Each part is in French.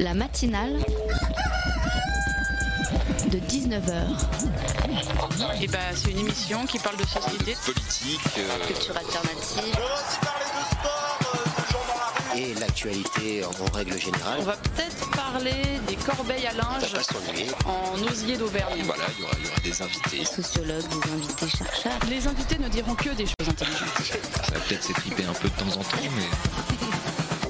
La matinale de 19h. Et bah, c'est une émission qui parle de société, politique, euh, Culture alternative. On va aussi parler de sport, euh, de gens dans la rue. et l'actualité en, règle générale. On va peut-être parler des corbeilles à linge en osier d'Auvergne. Voilà, il y aura, il y aura des invités. Sociologues, des invités chercheurs. Les invités ne diront que des choses intelligentes. Ça va peut-être s'étriper un peu de temps en temps, mais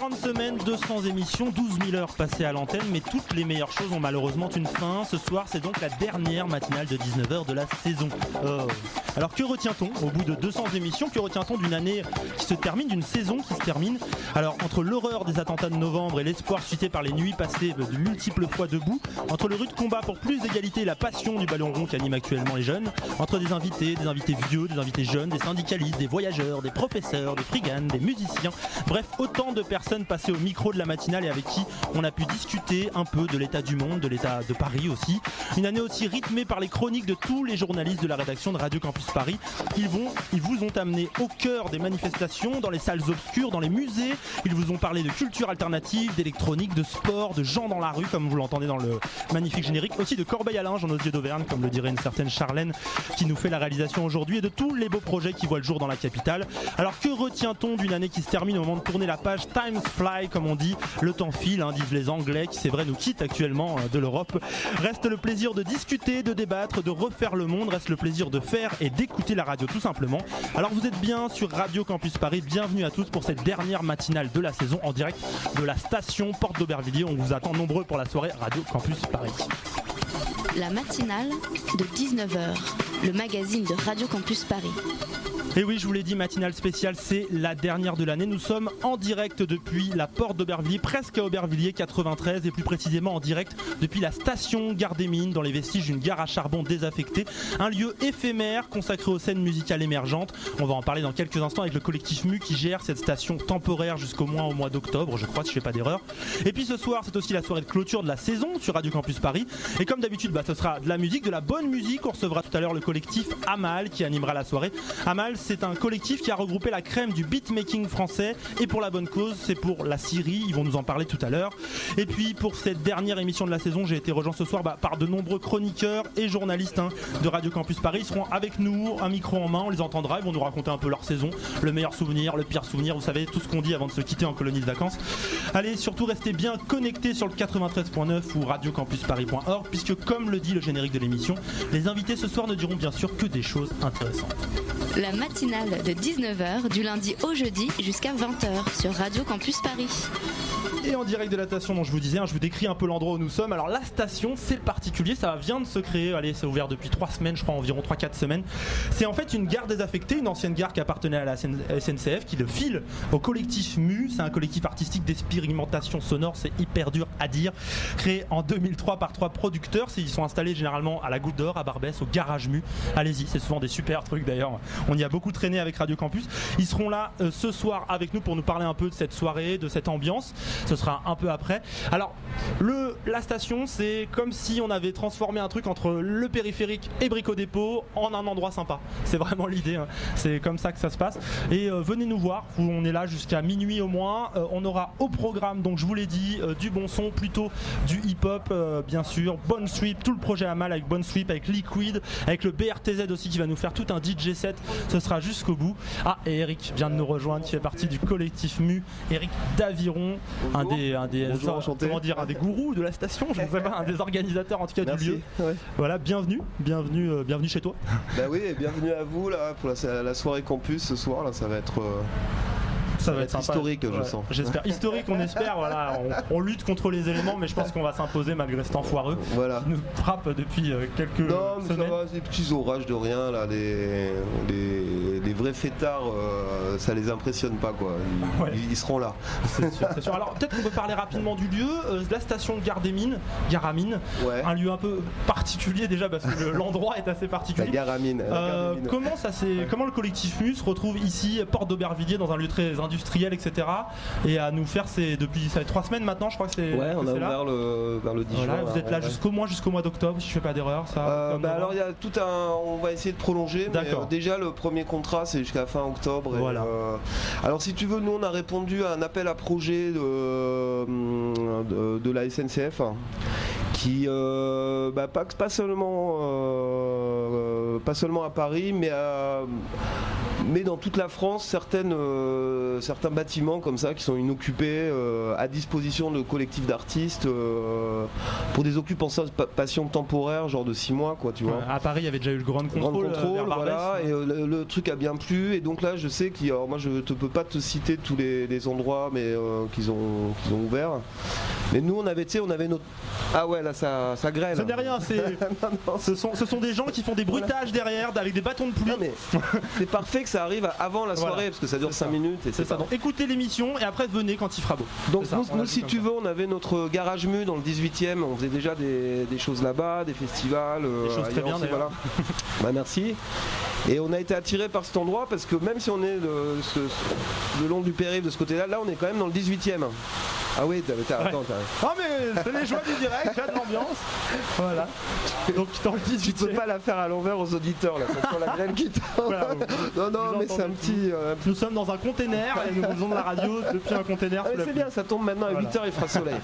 40 semaines, 200 émissions, 12 000 heures passées à l'antenne, mais toutes les meilleures choses ont malheureusement une fin. Ce soir, c'est donc la dernière matinale de 19h de la saison. Oh. Alors que retient-on au bout de 200 émissions? Que retient-on d'une année qui se termine, d'une saison qui se termine? Alors entre l'horreur des attentats de novembre et l'espoir suscité par les nuits passées de multiples fois debout, entre le rude combat pour plus d'égalité et la passion du ballon rond qui anime actuellement les jeunes, entre des invités, des invités vieux, des invités jeunes, des syndicalistes, des voyageurs, des professeurs, des friganes, des musiciens, bref, autant de personnes passées au micro de la matinale et avec qui on a pu discuter un peu de l'état du monde, de l'état de Paris aussi. Une année aussi rythmée par les chroniques de tous les journalistes de la rédaction de Radio Campus Paris. Ils, vont, ils vous ont amené au cœur des manifestations, dans les salles obscures, dans les musées. Ils vous ont parlé de culture alternative, d'électronique, de sport, de gens dans la rue, comme vous l'entendez dans le magnifique générique. Aussi de Corbeil à linge en osier d'Auvergne, comme le dirait une certaine Charlène qui nous fait la réalisation aujourd'hui, et de tous les beaux projets qui voient le jour dans la capitale. Alors que retient-on d'une année qui se termine au moment de tourner la page Times Fly, comme on dit Le temps file, hein, disent les Anglais, qui c'est vrai nous quittent actuellement euh, de l'Europe. Reste le plaisir de discuter, de débattre, de refaire le monde. Reste le plaisir de faire et d'écouter la radio tout simplement. Alors vous êtes bien sur Radio Campus Paris. Bienvenue à tous pour cette dernière matinale de la saison en direct de la station Porte d'Aubervilliers. On vous attend nombreux pour la soirée Radio Campus Paris. La matinale de 19h. Le magazine de Radio Campus Paris. Et oui, je vous l'ai dit, matinale spéciale, c'est la dernière de l'année. Nous sommes en direct depuis la porte d'Aubervilliers, presque à Aubervilliers 93, et plus précisément en direct depuis la station Gare des Mines, dans les vestiges d'une gare à charbon désaffectée. Un lieu éphémère consacré aux scènes musicales émergentes. On va en parler dans quelques instants avec le collectif MU qui gère cette station temporaire jusqu'au moins au mois d'octobre, je crois, si je fais pas d'erreur. Et puis ce soir, c'est aussi la soirée de clôture de la saison sur Radio Campus Paris. Et comme d'habitude, bah, ce sera de la musique, de la bonne musique. On recevra tout à l'heure le collectif Amal qui animera la soirée. Amal, c'est un collectif qui a regroupé la crème du beatmaking français et pour la bonne cause, c'est pour la Syrie. Ils vont nous en parler tout à l'heure. Et puis pour cette dernière émission de la saison, j'ai été rejoint ce soir bah, par de nombreux chroniqueurs et journalistes hein, de Radio Campus Paris. Ils seront avec nous, un micro en main, on les entendra. Ils vont nous raconter un peu leur saison, le meilleur souvenir, le pire souvenir. Vous savez tout ce qu'on dit avant de se quitter en colonie de vacances. Allez, surtout restez bien connectés sur le 93.9 ou radiocampusparis.org puisque comme le dit le générique de l'émission, les invités ce soir ne diront bien sûr que des choses intéressantes. De 19h du lundi au jeudi jusqu'à 20h sur Radio Campus Paris. Et en direct de la station dont je vous disais, hein, je vous décris un peu l'endroit où nous sommes. Alors la station, c'est le particulier, ça vient de se créer, allez, c'est ouvert depuis 3 semaines, je crois environ 3-4 semaines. C'est en fait une gare désaffectée, une ancienne gare qui appartenait à la SNCF, qui le file au collectif MU. C'est un collectif artistique d'expérimentation sonore, c'est hyper dur à dire. Créé en 2003 par trois producteurs, ils sont installés généralement à la Goutte d'Or, à Barbès, au Garage MU. Allez-y, c'est souvent des super trucs d'ailleurs. On y a beaucoup traîné avec Radio Campus. Ils seront là euh, ce soir avec nous pour nous parler un peu de cette soirée, de cette ambiance. Ce sera un peu après. Alors, le, la station, c'est comme si on avait transformé un truc entre le périphérique et Brico Dépôt en un endroit sympa. C'est vraiment l'idée. hein. C'est comme ça que ça se passe. Et euh, venez nous voir. On est là jusqu'à minuit au moins. Euh, on aura au programme, donc je vous l'ai dit, du bon son, plutôt du hip-hop, bien sûr. Bonne Sweep, tout le projet à mal avec Bonne Sweep, avec Liquid, avec le BRTZ aussi qui va nous faire tout un DJ set. Ce sera jusqu'au bout. Ah, et Eric vient de nous rejoindre, qui fait partie du collectif MU. Eric Daviron, un des, un des, Bonjour, comment dire, un des gourous de la station, je ne sais pas, un des organisateurs en tout cas du lieu. Ouais. Voilà, bienvenue, bienvenue, euh, bienvenue chez toi. Bah oui, et bienvenue à vous là pour la, la soirée campus ce soir. Là, ça va être. Euh, Ça, va être historique, je sens. J'espère. Historique, on espère. Voilà, on, on lutte contre les éléments, mais je pense qu'on va s'imposer malgré ce temps foireux Voilà. qui nous frappe depuis euh, quelques Non, mais ça semaines. va, des petits orages de rien là, les vrais fêtards, euh, ça les impressionne pas quoi. Ils, Ouais. ils seront là. C'est sûr, c'est sûr. Alors peut-être qu'on peut parler rapidement du lieu, euh, la station de Gare des Mines, Gare à Mines, Ouais. un lieu un peu particulier déjà parce que le- l'endroit est assez La particulier. gare à la gare Euh, des mines. comment ça comment le collectif MU se retrouve ici, porte d'Aubervilliers, dans un lieu très industriels, etc. Et à nous faire ces depuis ça fait trois semaines maintenant, je crois que c'est. Ouais, on a c'est ouvert le, vers le 10 Voilà, juin, vous êtes là ouais. jusqu'au moins jusqu'au mois d'octobre, si je fais pas d'erreur, ça. Euh, bah alors il y a tout un, on va essayer de prolonger. D'accord. euh, déjà le premier contrat c'est jusqu'à fin octobre. et, Voilà. euh, alors si tu veux, nous on a répondu à un appel à projet de, de, de la SNCF hein, qui euh, bah, pas, pas seulement euh, pas seulement à Paris, mais à- mais dans toute la France, certaines, euh, certains bâtiments comme ça qui sont inoccupés euh, à disposition de collectifs d'artistes euh, pour des occupations temporaires, genre de 6 mois, quoi, tu vois. À Paris, il y avait déjà eu le grand Grand contrôle. Barbès. voilà, et le, le truc a bien plu, et donc là je sais qu'il y a- alors moi je te peux pas te citer tous les, les endroits mais qu'ils ont, qu'ils ont ouvert. Mais nous on avait, tu sais, on avait notre. Ah ouais là ça, ça grêle. Ce n'est rien, c'est. Ce sont, ce sont des gens qui font des bruitages derrière avec des bâtons de pluie. Non mais c'est parfait que ça arrive avant la soirée Voilà. parce que ça dure C'est 5 ça. minutes et C'est ça. pas- Donc écoutez l'émission et après venez quand il fera beau. Donc ça, nous, si tu ça. veux, on avait notre garage mu dans le 18e, on faisait déjà des, des choses là-bas, des festivals. euh, Des choses très bien, aussi, voilà. Bah, merci. Et on a été attiré par cet endroit parce que même si on est le, ce- le long du périph' de ce côté-là, là on est quand même dans le 18e. Ah oui, t'as, t'as- Ouais. attends, t'as- Ah mais c'est les joies du direct, a de l'ambiance. Voilà. Donc dans le 18 tu peux pas la faire à l'envers aux auditeurs là, la graine qui tombe. Voilà, non, non, mais c'est un petit. euh, Nous sommes dans un container et nous faisons de la radio depuis un container. Ah, c'est bien, ça tombe maintenant à Voilà. 8h, il fera soleil.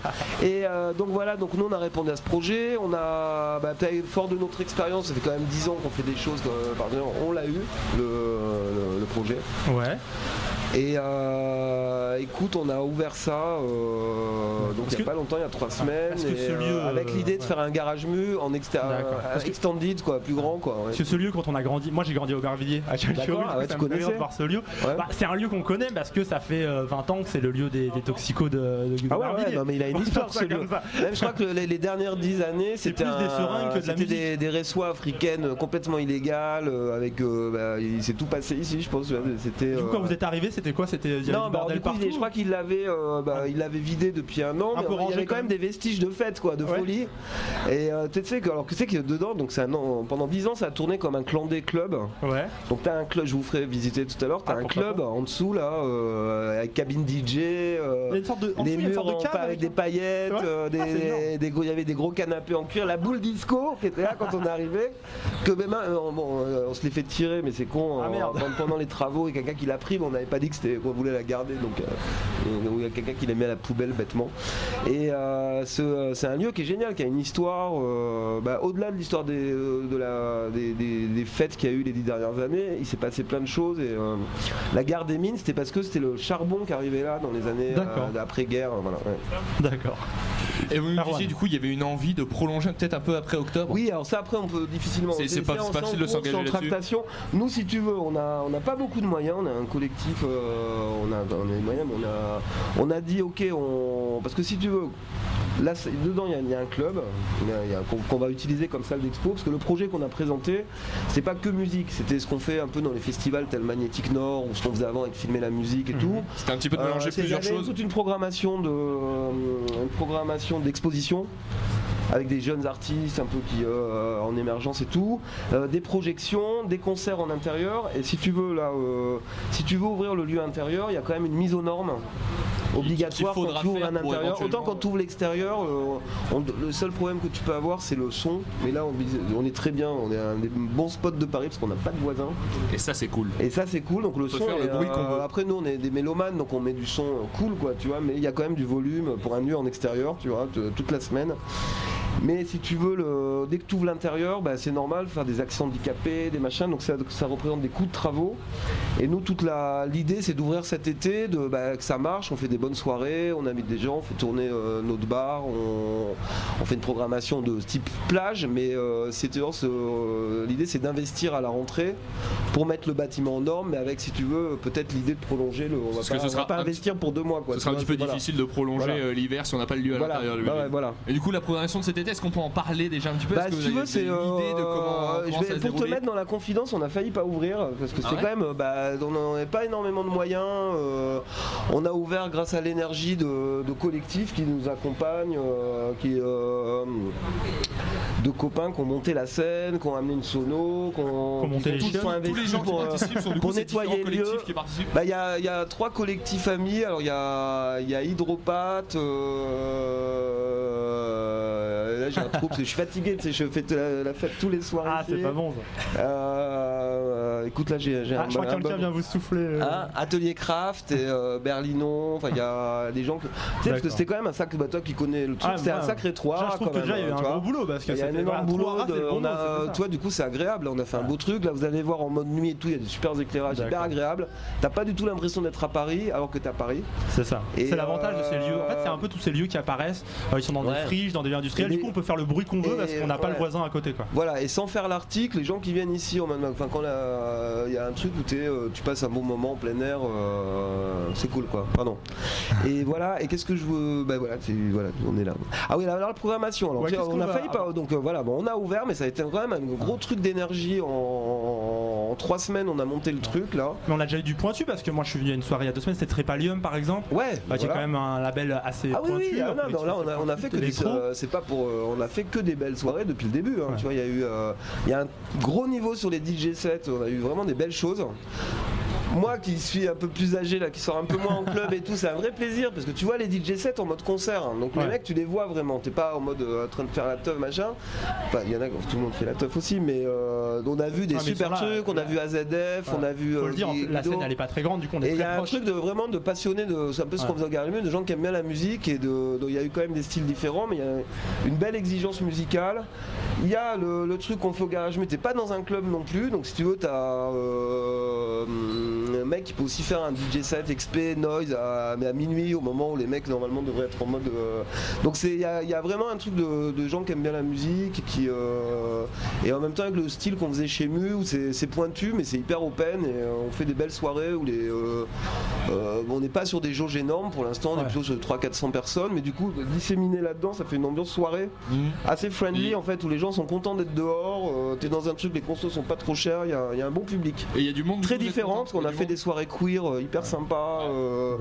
Et euh, donc voilà, donc nous on a répondu à ce projet. On a, bah, peut-être fort de notre expérience, ça fait quand même 10 ans qu'on fait des choses, euh, par exemple, on l'a eu, le, le- le projet. Ouais. Et euh, écoute, on a ouvert ça euh, donc il n'y a que- pas longtemps, il y a 3 semaines. Est-ce que et, ce euh, lieu, avec l'idée de faire un garage mu en extended, quoi, plus grand. Quoi, ouais. Parce que ce lieu, quand on a grandi, moi j'ai grandi au Garvilliers à Chalchurul, ah ouais, voir ce lieu. Ouais. Bah, c'est un lieu qu'on connaît parce que ça fait euh, 20 ans que c'est le lieu des, des toxicos de, de Ah ouais, non, mais il a une histoire ce lieu. Même, je crois que les, les dernières dix années, c'était des des, des africaines complètement illégales, avec, euh, bah, il s'est tout passé ici, je pense. C'était. Du coup, quand vous êtes arrivé, c'était quoi C'était il y avait non, du bah, bordel du coup, il- partout. je crois qu'il l'avait, euh, bah, il l'avait vidé depuis un an, Un mais peu il y avait quand même des vestiges de fête, quoi, de Ouais. folie. Et euh, tu sais que, alors que sais que dedans, donc c'est pendant 10 ans, ça a tourné comme un clan des clubs. Ouais. Donc t'as un club, je vous ferai visiter tout à l'heure. T'as Ah, un club en dessous là, euh, avec cabine DJ. Il des murs avec des paillettes, C'est des, Ah, c'est il y avait des gros canapés en cuir, la boule disco qui était là quand on est arrivé, que même bon, on se l'est fait tirer, mais c'est con. Ah, pendant, les travaux, il y a quelqu'un qui l'a pris, mais on n'avait pas que c'était qu'on voulait la garder, donc euh, euh, il y a quelqu'un qui l'a mis à la poubelle bêtement. Et euh, ce- c'est un lieu qui est génial, qui a une histoire, euh, bah, au-delà de l'histoire des, euh, de la, des, des- des fêtes qu'il y a eu les dix dernières années, il s'est passé plein de choses. Et euh, la gare des mines, c'était parce que c'était le charbon qui arrivait là dans les années euh, d'après-guerre. Voilà, ouais. D'accord. Et vous me disiez, du coup, il y avait une envie de prolonger peut-être un peu après octobre? Oui, alors ça après on peut difficilement. C'est- pas- facile de s'engager là-dessus. Nous, si tu veux, on a on n'a pas beaucoup de moyens. On a un collectif, euh, on a on a moyens, mais on a on a dit ok, on parce que si tu veux. Là, dedans, il y a- il y, a un club qu'on va utiliser comme salle d'expo parce que le projet qu'on a présenté, c'est pas que musique, c'était ce qu'on fait un peu dans les festivals tel Magnétique Nord ou ce qu'on faisait avant avec filmer la musique et tout. C'était un petit peu de Euh, mélanger plusieurs choses. toute une programmation de euh, une programmation d'exposition avec des jeunes artistes un peu qui euh, en émergence et tout, euh, des projections, des concerts en intérieur et si tu veux là euh, si tu veux ouvrir le lieu intérieur, il y a quand même une mise aux normes obligatoire quand tu ouvres un intérieur. Autant quand tu ouvres l'extérieur, euh, on- le seul problème que tu peux avoir c'est le son. Mais là on, on est très bien, on est à un des bons spots de Paris parce qu'on n'a pas de voisins. Et ça, c'est cool. Et ça c'est cool, donc le son faire le est, bruit qu'on euh, veut. Après nous on est des mélomanes donc on met du son cool quoi tu vois mais il y a quand même du volume pour un lieu en extérieur tu vois toute la semaine. Mais si tu veux, le, dès que tu ouvres l'intérieur, bah, c'est normal, faire des accès handicapés, des machins, donc ça, ça représente des coûts de travaux. Et nous, toute la- l'idée, c'est d'ouvrir cet été, de, bah, que ça marche, on fait des bonnes soirées, on invite des gens, on fait tourner euh, notre bar, on, on fait une programmation de type plage, mais euh, euh, l'idée, c'est d'investir à la rentrée pour mettre le bâtiment en norme, mais avec, si tu veux, peut-être l'idée de prolonger le. On va Parce que ce on va sera pas investir pour deux mois. Quoi, Ce sera un petit peu voilà. difficile de prolonger Voilà. euh, l'hiver si on n'a pas le lieu à l'intérieur. bah ouais, voilà. Et du coup, la programmation de cet été, est-ce qu'on peut en parler déjà un petit peu Bah, si tu veux, c'est euh, pour te mettre dans la confidence, on a failli pas ouvrir parce que Ah c'est ouais quand même, bah, on n'avait pas énormément de moyens. euh, on a ouvert grâce à l'énergie de, collectifs qui nous accompagnent, euh, qui, euh, de copains qui ont monté la scène, qui ont amené une sono, qui ont, monté les tous sont les gens qui pour, euh, participent sont du pour coup ces nettoyer le lieu. collectifs qui participent. bah, Il y, a, y a trois collectifs amis. Alors il y a, y a Hydropathe. euh, là j'ai un trou parce que je suis fatigué. Je fais la, la fête tous les soirs. Ah, c'est pas bon ça. Euh, écoute là j'ai Ah, un, je crois que un quelqu'un bon- vient vous souffler. euh. Hein, Atelier Craft et euh, Berlinon, enfin il y a des gens que. Tu sais, parce que c'était quand même un sacré, bah, toi qui connais le truc, Ah, c'était un sacré Déjà, trois. je trouve que déjà il y a eu tu un gros boulot parce que un c'était- énorme boulot. on a, toi, du coup, c'est agréable. Là, on a fait un beau truc. Là, vous allez voir en mode nuit et tout. Il y a des super éclairages, hyper agréable. T'as pas du tout l'impression d'être à Paris, alors que t'es à Paris. C'est ça. Et, C'est l'avantage de ces lieux. En fait, c'est un peu tous ces lieux qui apparaissent. Euh, ils sont dans des friches, dans des lieux industriels. Du coup, on peut faire le bruit qu'on veut parce qu'on n'a pas le voisin à côté. Quoi. Voilà, et sans faire l'article, les gens qui viennent ici, enfin, quand il y a un truc où euh, tu passes un bon moment en plein air, euh, c'est cool quoi. Pardon. Et voilà, et qu'est-ce que je veux. Bah voilà, voilà, on est là. Ah oui, alors la programmation. Alors, Ouais, on qu'on a va- failli pas. Donc voilà, bon, on a ouvert, mais ça a été quand même un gros truc d'énergie. En, en trois semaines, on a monté le truc là. Mais on a déjà eu du pointu parce que moi je suis venu à une soirée il y a deux semaines, c'était Trépalium par exemple. Ouais, Bah, qui est voilà. quand même un label assez Ah oui, pointu. oui, ah un non, non, collectif là on a, on a pointu, fait que des, euh, c'est pas pour, euh, on a fait que des belles soirées depuis le début. hein, Ouais. Tu vois, il y a eu, euh, il y a un gros niveau sur les DJ sets. On a eu vraiment des belles choses. Moi qui suis un peu plus âgé là, qui sort un peu moins en club et tout, c'est un vrai plaisir parce que tu vois les DJ sets en mode concert. hein. donc Ouais. les mecs tu les vois vraiment. T'es pas en mode euh, en train de faire la teuf machin. Enfin il y en a tout le monde fait la teuf aussi, mais euh, on a vu des Ah, super là, trucs. On a vu AZF, on a vu. Faut euh, le dire, la scène elle est pas très grande, du coup on est Et il y a un truc de vraiment de passionné, de, c'est un peu ce qu'on faisait au Gare de gens qui aiment bien la musique et de, de- il y a eu quand même des styles différents, mais il y a une belle exigence musicale. Il y a le, le truc qu'on fait au garage, mais t'es pas dans un club non plus, donc si tu veux, t'as euh, un mec qui peut aussi faire un DJ set XP noise à, mais à minuit au moment où les mecs normalement devraient être en mode. euh, donc c'est il y, a- il y a vraiment un truc de, de gens qui aiment bien la musique et qui euh, et en même temps avec le style qu'on faisait chez Mu où c'est pointu mais c'est hyper open et euh, on fait des belles soirées où les euh, euh, on n'est pas sur des jauges énormes pour l'instant, on est plutôt sur 300-400 personnes, mais du coup, disséminer là-dedans, ça fait une ambiance soirée assez friendly en fait, où les gens sont contents d'être dehors. euh, T'es dans un truc, les consos sont pas trop chers, il y, a- il y a un bon public. Et il y a du monde. Très différent, parce qu'on Il a fait monde des soirées queer euh, hyper sympas. euh,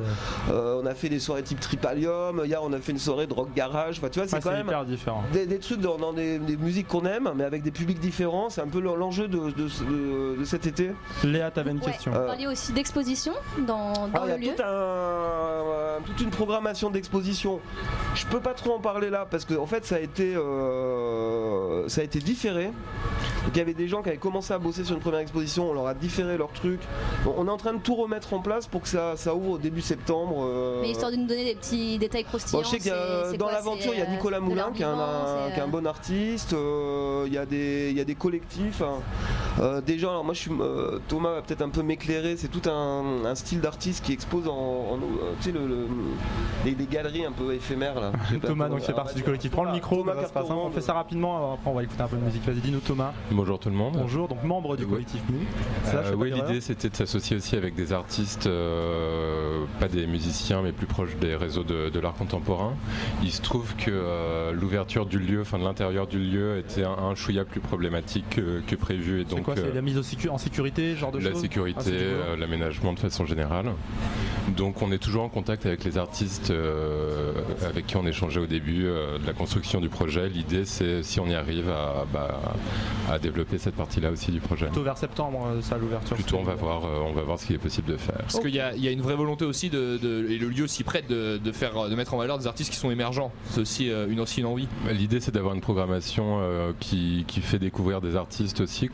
euh, on a fait des soirées type Tripalium. Hier, on a fait une soirée de rock garage. Enfin, tu vois, c'est Ouais, quand même hyper différent. des, des trucs dans, dans des, des musiques qu'on aime, mais avec des publics différents. C'est un peu l'enjeu de, de- de- de cet été. Léa, t'avais une Ouais. question. Vous parliez aussi d'exposition dans, dans Ah, le il y a lieu. tout un- toute une programmation d'exposition. Je peux pas trop en parler là parce que en fait ça a été euh, ça a été différé. Donc, il y avait des gens qui avaient commencé à bosser sur une première exposition, on leur a différé leur truc. Bon, on est en train de tout remettre en place pour que ça, ça ouvre au début septembre. euh, Mais histoire de nous donner des petits détails croustillants. Bon, je sais qu'il y a, dans l'aventure, il y a euh, Nicolas Moulin qui est un, vivant, c'est, qui est un euh, bon artiste. euh, il, y a des, il y a des collectifs. hein. Euh, des gens, alors moi je suis, euh, Thomas va peut-être un peu m'éclairer. C'est tout un, un style d'artiste qui expose en, en, tu sais, le, le- les, les galeries un peu éphémères là. Thomas, donc c'est parti du collectif. Prends le micro, Thomas bah, c'est pas simple. on fait ça rapidement, après on va écouter un peu de musique. Vas-y, dis-nous Thomas. Bonjour tout le monde. Bonjour, donc membre du collectif. Ça, Euh, oui, l'idée c'était de s'associer aussi avec des artistes, euh, pas des musiciens, mais plus proches des réseaux de, de l'art contemporain. Il se trouve que euh, l'ouverture du lieu, enfin de l'intérieur du lieu, était un, un chouïa plus problématique que, que prévu. Et C'est donc, quoi C'est la mise sécu- en sécurité, genre de la choses sécurité, Ah, euh, l'aménagement de façon générale. Donc on est toujours en contact avec les artistes avec qui on échangeait au début de la construction du projet. L'idée c'est si on y arrive à, bah, à développer cette partie-là aussi du projet. Plutôt vers septembre, ça l'ouverture. Plutôt on va voir, on va voir ce qu'il est possible de faire. Parce qu'il y, a- il y a une vraie volonté aussi de, de- et le lieu s'y prête de, de faire de mettre en valeur des artistes qui sont émergents. C'est aussi euh, une aussi une envie. L'idée c'est d'avoir une programmation euh, qui, qui fait découvrir des artistes aussi.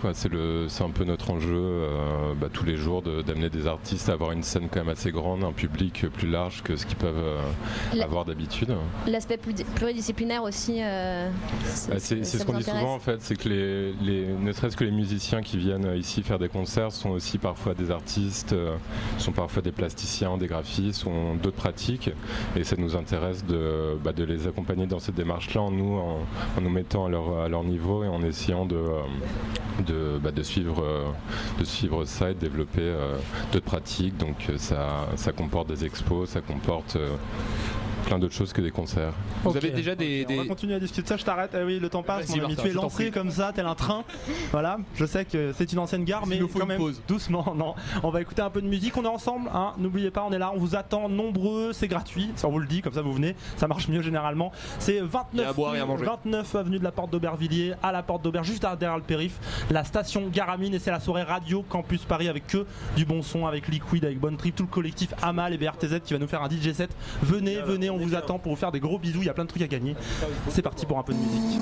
C'est un peu notre enjeu euh, bah, tous les jours de- d'amener des artistes à avoir une scène quand même assez grande, un public plus large que ce qu'ils peuvent euh, avoir d'habitude. L'aspect pluridisciplinaire aussi. euh, Bah, c'est c'est ce qu'on dit souvent en fait, c'est que les, les- ne serait-ce que les musiciens qui viennent ici faire des concerts sont aussi parfois des artistes, euh, sont parfois des plasticiens, des graphistes, ont d'autres pratiques et ça nous intéresse de, bah, de les accompagner dans cette démarche-là en nous, en, nous mettant à leur, niveau et en essayant de, euh, bah, euh, suivre ça et de développer d'autres pratiques. Donc ça, comporte des expos, ça comporte plein d'autres choses que des concerts. Vous avez déjà des. On va continuer à discuter de ça, je t'arrête. Ah oui, le temps passe, Vas-y, mon ami. Martin, Tu es je t'en lancé comme ça, tel un train. Voilà, je sais que c'est une ancienne gare, mais nous faut quand une même, pause. doucement. Non, on va écouter un peu de musique. On est ensemble, hein. N'oubliez pas, on est là, on vous attend nombreux. C'est gratuit, ça on vous le dit, comme ça vous venez. Ça marche mieux généralement. C'est Il y a 29, à boire et à manger. 29 avenue de la Porte d'Aubervilliers, à la Porte d'Aubert, juste derrière le périph. La station Garamine et c'est la soirée radio Campus Paris avec que du bon son, avec Liquid, avec Bonne Trip, tout le collectif Amal et BRTZ qui va nous faire un DJ set. Venez, venez, on vous attend pour vous faire des gros bisous. Il y a plein de trucs à gagner. C'est parti pour un peu de musique.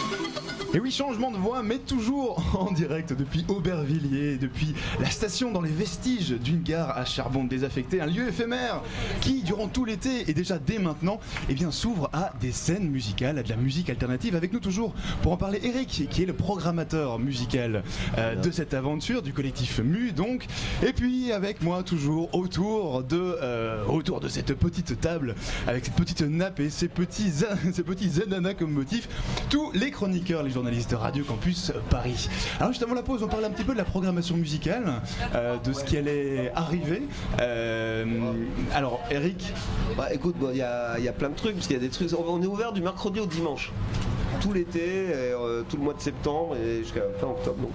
Et oui, changement de voix, mais toujours en direct depuis Aubervilliers, depuis la station dans les vestiges d'une gare à charbon désaffectée, un lieu éphémère qui, durant tout l'été et déjà dès maintenant, eh bien, s'ouvre à des scènes musicales, à de la musique alternative. Avec nous toujours pour en parler, Eric, qui est le programmateur musical euh, de cette aventure, du collectif MU donc. Et puis avec moi toujours autour de, euh, autour de cette petite table, avec cette petite nappe et ces petits, ces petits ananas comme motif, tous les chroniqueurs, les journalistes de Radio Campus Paris. Alors juste avant la pause, on parle un petit peu de la programmation musicale, euh, de ce qui allait arriver. Euh, alors Eric, Bah écoute, il y, a, y a plein de trucs, parce qu'il y a des trucs. On est ouvert du mercredi au dimanche. Tout l'été, euh, tout le mois de septembre et jusqu'à fin octobre. Donc,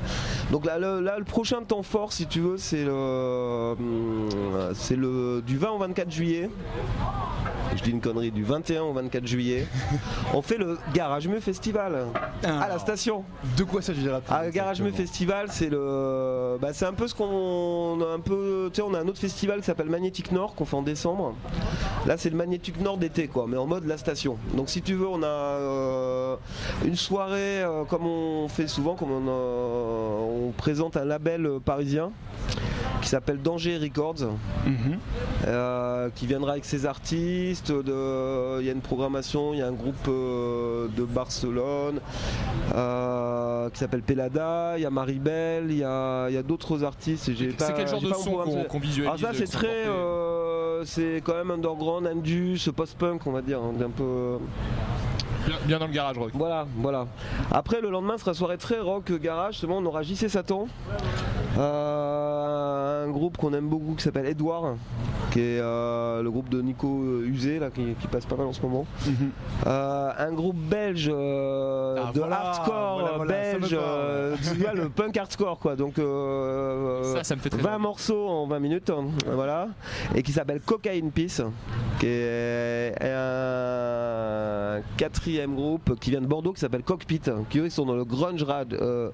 donc là, le, là, le prochain temps fort, si tu veux, c'est le, hum, c'est le du 20 au 24 juillet. Je dis une connerie, du 21 au 24 juillet. On fait le Garage Mu Festival à la station. de quoi s'agira-t-il Ah, Garage exactement Festival, c'est le, bah, c'est un peu ce qu'on a un peu, tu sais, on a un autre festival qui s'appelle Magnétique Nord qu'on fait en décembre. Là, c'est le Magnétique Nord d'été, quoi, mais en mode la station. Donc, si tu veux, on a euh, une soirée euh, comme on fait souvent, comme on, on présente un label euh, parisien qui s'appelle Danger Records, Mhm. euh, qui viendra avec ses artistes. Il y a une programmation, il y a un groupe euh, de Barcelone euh, qui s'appelle Pelada, il y a Maribel, il y a, il y a d'autres artistes. C'est quel genre de son qu'on visualise Alors ça c'est très, euh, c'est quand même underground, indus, post-punk on va dire, hein, un peu. Bien, dans le garage rock. Voilà, voilà. Après, le lendemain sera soirée très rock garage. Justement, on aura JC Satan, euh, un groupe qu'on aime beaucoup qui s'appelle Edouard, qui est euh, le groupe de Nico euh, Usé là, qui, qui passe pas mal en ce moment. Mhm. Euh, un groupe belge euh, Ah, de voilà, hardcore voilà, euh, voilà, belge, euh, vois, le punk hardcore quoi. Donc euh, Ça, ça me fait très 20 envie. morceaux en 20 minutes, hein, voilà, et qui s'appelle Cocaine Peace, qui est un quatrième groupe qui vient de Bordeaux qui s'appelle Cockpit, qui eux ils sont dans le grunge rad, euh,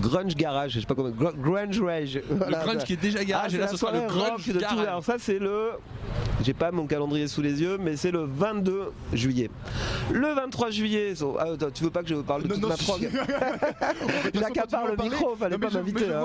grunge garage, je sais pas comment, gr- grunge rage. Le grunge qui est déjà Ah, garage c'est et là ce sera le grunge garage. Alors ça c'est le, j'ai pas mon calendrier sous les yeux, mais c'est le 22 juillet. Le 23 juillet, so- ah, attends, tu veux pas que je parle de Non, toute non, ma si. prog J'accapare le parler. micro, fallait Non, pas m'inviter. hein,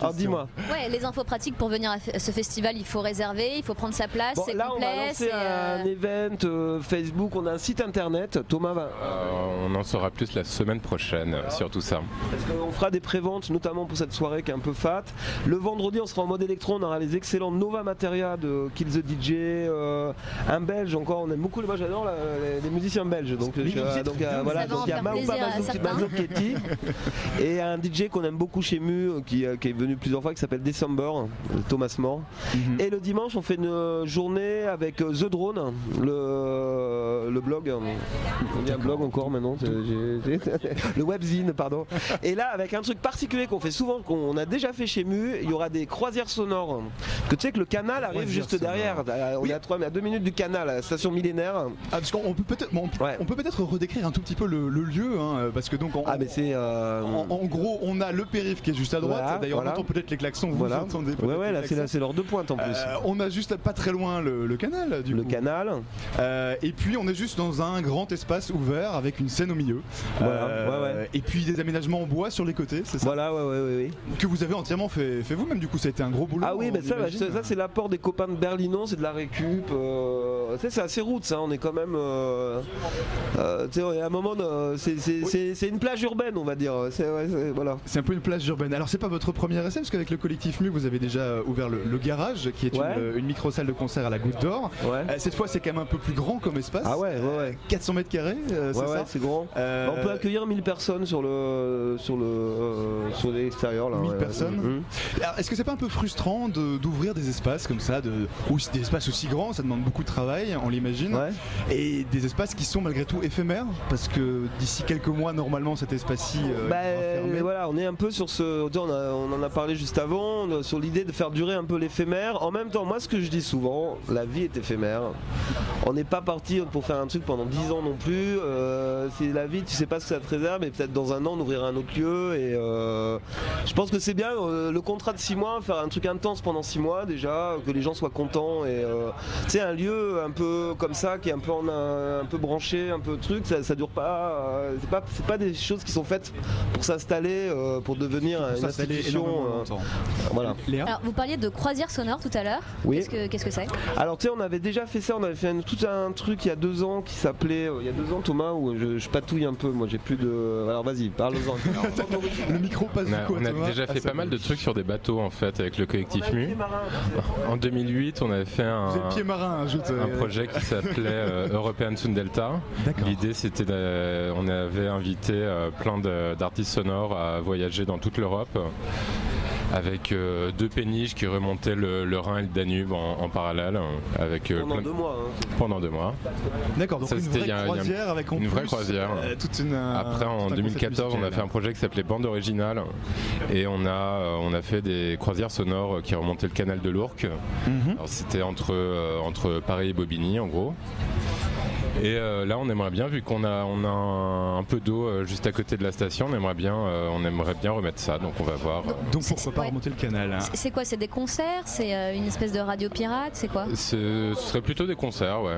Alors dis-moi. Ouais, les infos pratiques pour venir à ce festival, il faut réserver, il faut prendre sa place, Bon, c'est là, on complet. va lancer c'est, euh, un event euh, Facebook, on a un site internet. Thomas va. Euh, on en saura plus la semaine prochaine sur tout ça. Parce qu'on fera des préventes, notamment pour cette soirée qui est un peu fat. Le vendredi, on sera en mode électron. On aura les excellents Nova Materia de Kill the DJ. euh, un belge encore, on aime beaucoup. Moi, j'adore la- les, les musiciens belges. Donc, je- euh, bien, voilà, Ça va donc en il y a faire Maouba plaisir à Mazzouk- certains. Mazzochetti et un DJ qu'on aime beaucoup chez Mu, euh, qui, euh, qui est venu plusieurs fois, qui s'appelle December, euh, Thomas More. Mhm. Et le dimanche, on fait une journée avec euh, The Drone, le, le blog. On dit un blog encore maintenant. c'est- j'ai- j'ai- le webzine, pardon. Et là, avec un truc particulier qu'on fait souvent, qu'on a déjà fait chez Mu, il y aura des croisières sonores. Que tu sais que le canal arrive juste derrière. On est à, à deux minutes du canal, à la station millénaire. Ah, parce qu'on peut peut-être bon, on- Ouais. on peut peut-être redécrire un tout petit peu le, le lieu hein, parce que donc en, Ah, mais c'est. euh, en- en gros on a le périph qui est juste à droite Voilà, d'ailleurs voilà. on entend peut-être les klaxons vous voilà. entendez Ouais, là, c'est klaxons. là, c'est l'heure de pointe en plus. Euh, on a juste pas très loin le, le canal du le coup. canal. Euh, et puis on est juste dans un grand espace ouvert avec une scène au milieu. Voilà, ouais, ouais. Et puis des aménagements en bois sur les côtés, c'est ça Voilà, ouais, ouais, ouais. Que vous avez entièrement fait, fait vous-même du coup, ça a été un gros boulot. Ah oui, bah ça, ça, c'est l'apport des copains de Berlino, c'est de la récup. euh, tu sais, c'est assez route, ça. On est quand même. euh, euh, tu sais, à un moment, c'est- une plage urbaine, on va dire. C'est ouais, voilà. Un peu une plage urbaine. Alors c'est pas votre premier essai parce qu'avec le collectif Mu vous avez déjà ouvert le, le garage qui est Ouais. une, une micro-salle de concert à la Goutte d'Or. Ouais. Cette fois c'est quand même un peu plus grand comme espace. Ah ouais, ouais, ouais. 400 mètres carrés, c'est ça c'est grand. Bah, on peut accueillir 1000 personnes sur le sur le sur l'extérieur là. 1000 ouais, ouais. personnes. Alors, Est-ce que c'est pas un peu frustrant de- d'ouvrir des espaces comme ça, de, ou des espaces aussi grands, ça demande beaucoup de travail, on l'imagine, Ouais. et des espaces qui sont malgré tout éphémères, parce que d'ici quelques mois normalement cet espace-ci euh, Bah, fermé. voilà, on est un peu sur ce. On, a- on en a parlé juste avant, sur l'idée de faire durer un peu l'éphémère. En même temps, moi, ce que je dis souvent, la vie est éphémère. On n'est pas parti pour faire un truc pendant 10 ans non plus. Euh, c'est la vie, tu sais pas ce que ça te réserve, mais peut-être dans un an, on ouvrira un autre lieu. Et euh, je pense que c'est bien euh, le contrat de 6 mois, faire un truc intense pendant 6 mois déjà, que les gens soient contents. Et euh, tu sais, un lieu, un peu comme ça, qui est un peu, en un, un peu branché, un peu truc, ça, ça dure pas. euh, c'est pas, c'est pas des choses qui sont faites pour s'installer, euh, pour devenir une institution. euh, voilà. Léa Alors, vous parliez de croisière sonore tout à l'heure. Oui. Qu'est-ce que qu'est-ce que c'est? Alors tu sais, on avait déjà fait ça, on avait fait un- tout un truc il y a deux ans qui s'appelait, euh, il y a deux ans Thomas, où je, je patouille un peu, moi j'ai plus de... Alors vas-y, parle-en. Le micro passe On du a, coup à on a déjà Ah, fait ça pas mal de trucs sur des bateaux en fait avec le collectif Mu. En 2008, on avait fait un, Vous êtes pied marin, ajoute. un euh, projet qui s'appelait euh, European Sound Delta. L'idée c'était on avait invité euh, plein d'artistes sonores à voyager dans toute l'Europe avec euh, deux péniches qui remontaient le, le Rhin et le Danube en, en parallèle euh, avec euh, Pendant plein- deux mois. hein. pendant deux mois. D'accord, donc Ça, une vraie a- croisière avec en une vraie croisière. euh, toute une, Après, en concept 2014, on a fait un projet qui s'appelait Bande Originale et on a, euh, on a fait des croisières sonores qui remontaient le canal de l'Ourcq. Alors, C'était entre, euh, entre Paris et Bobigny, en gros. Et euh, là, on aimerait bien, vu qu'on a, on a un, un peu d'eau euh, juste à côté de la station, on aimerait bien, euh, on aimerait bien remettre ça. Donc, on va voir. Donc pourquoi pas ouais. remonter le canal hein. C'est- quoi C'est des concerts? C'est euh, une espèce de radio pirate? C'est quoi? Ce serait plutôt des concerts, ouais.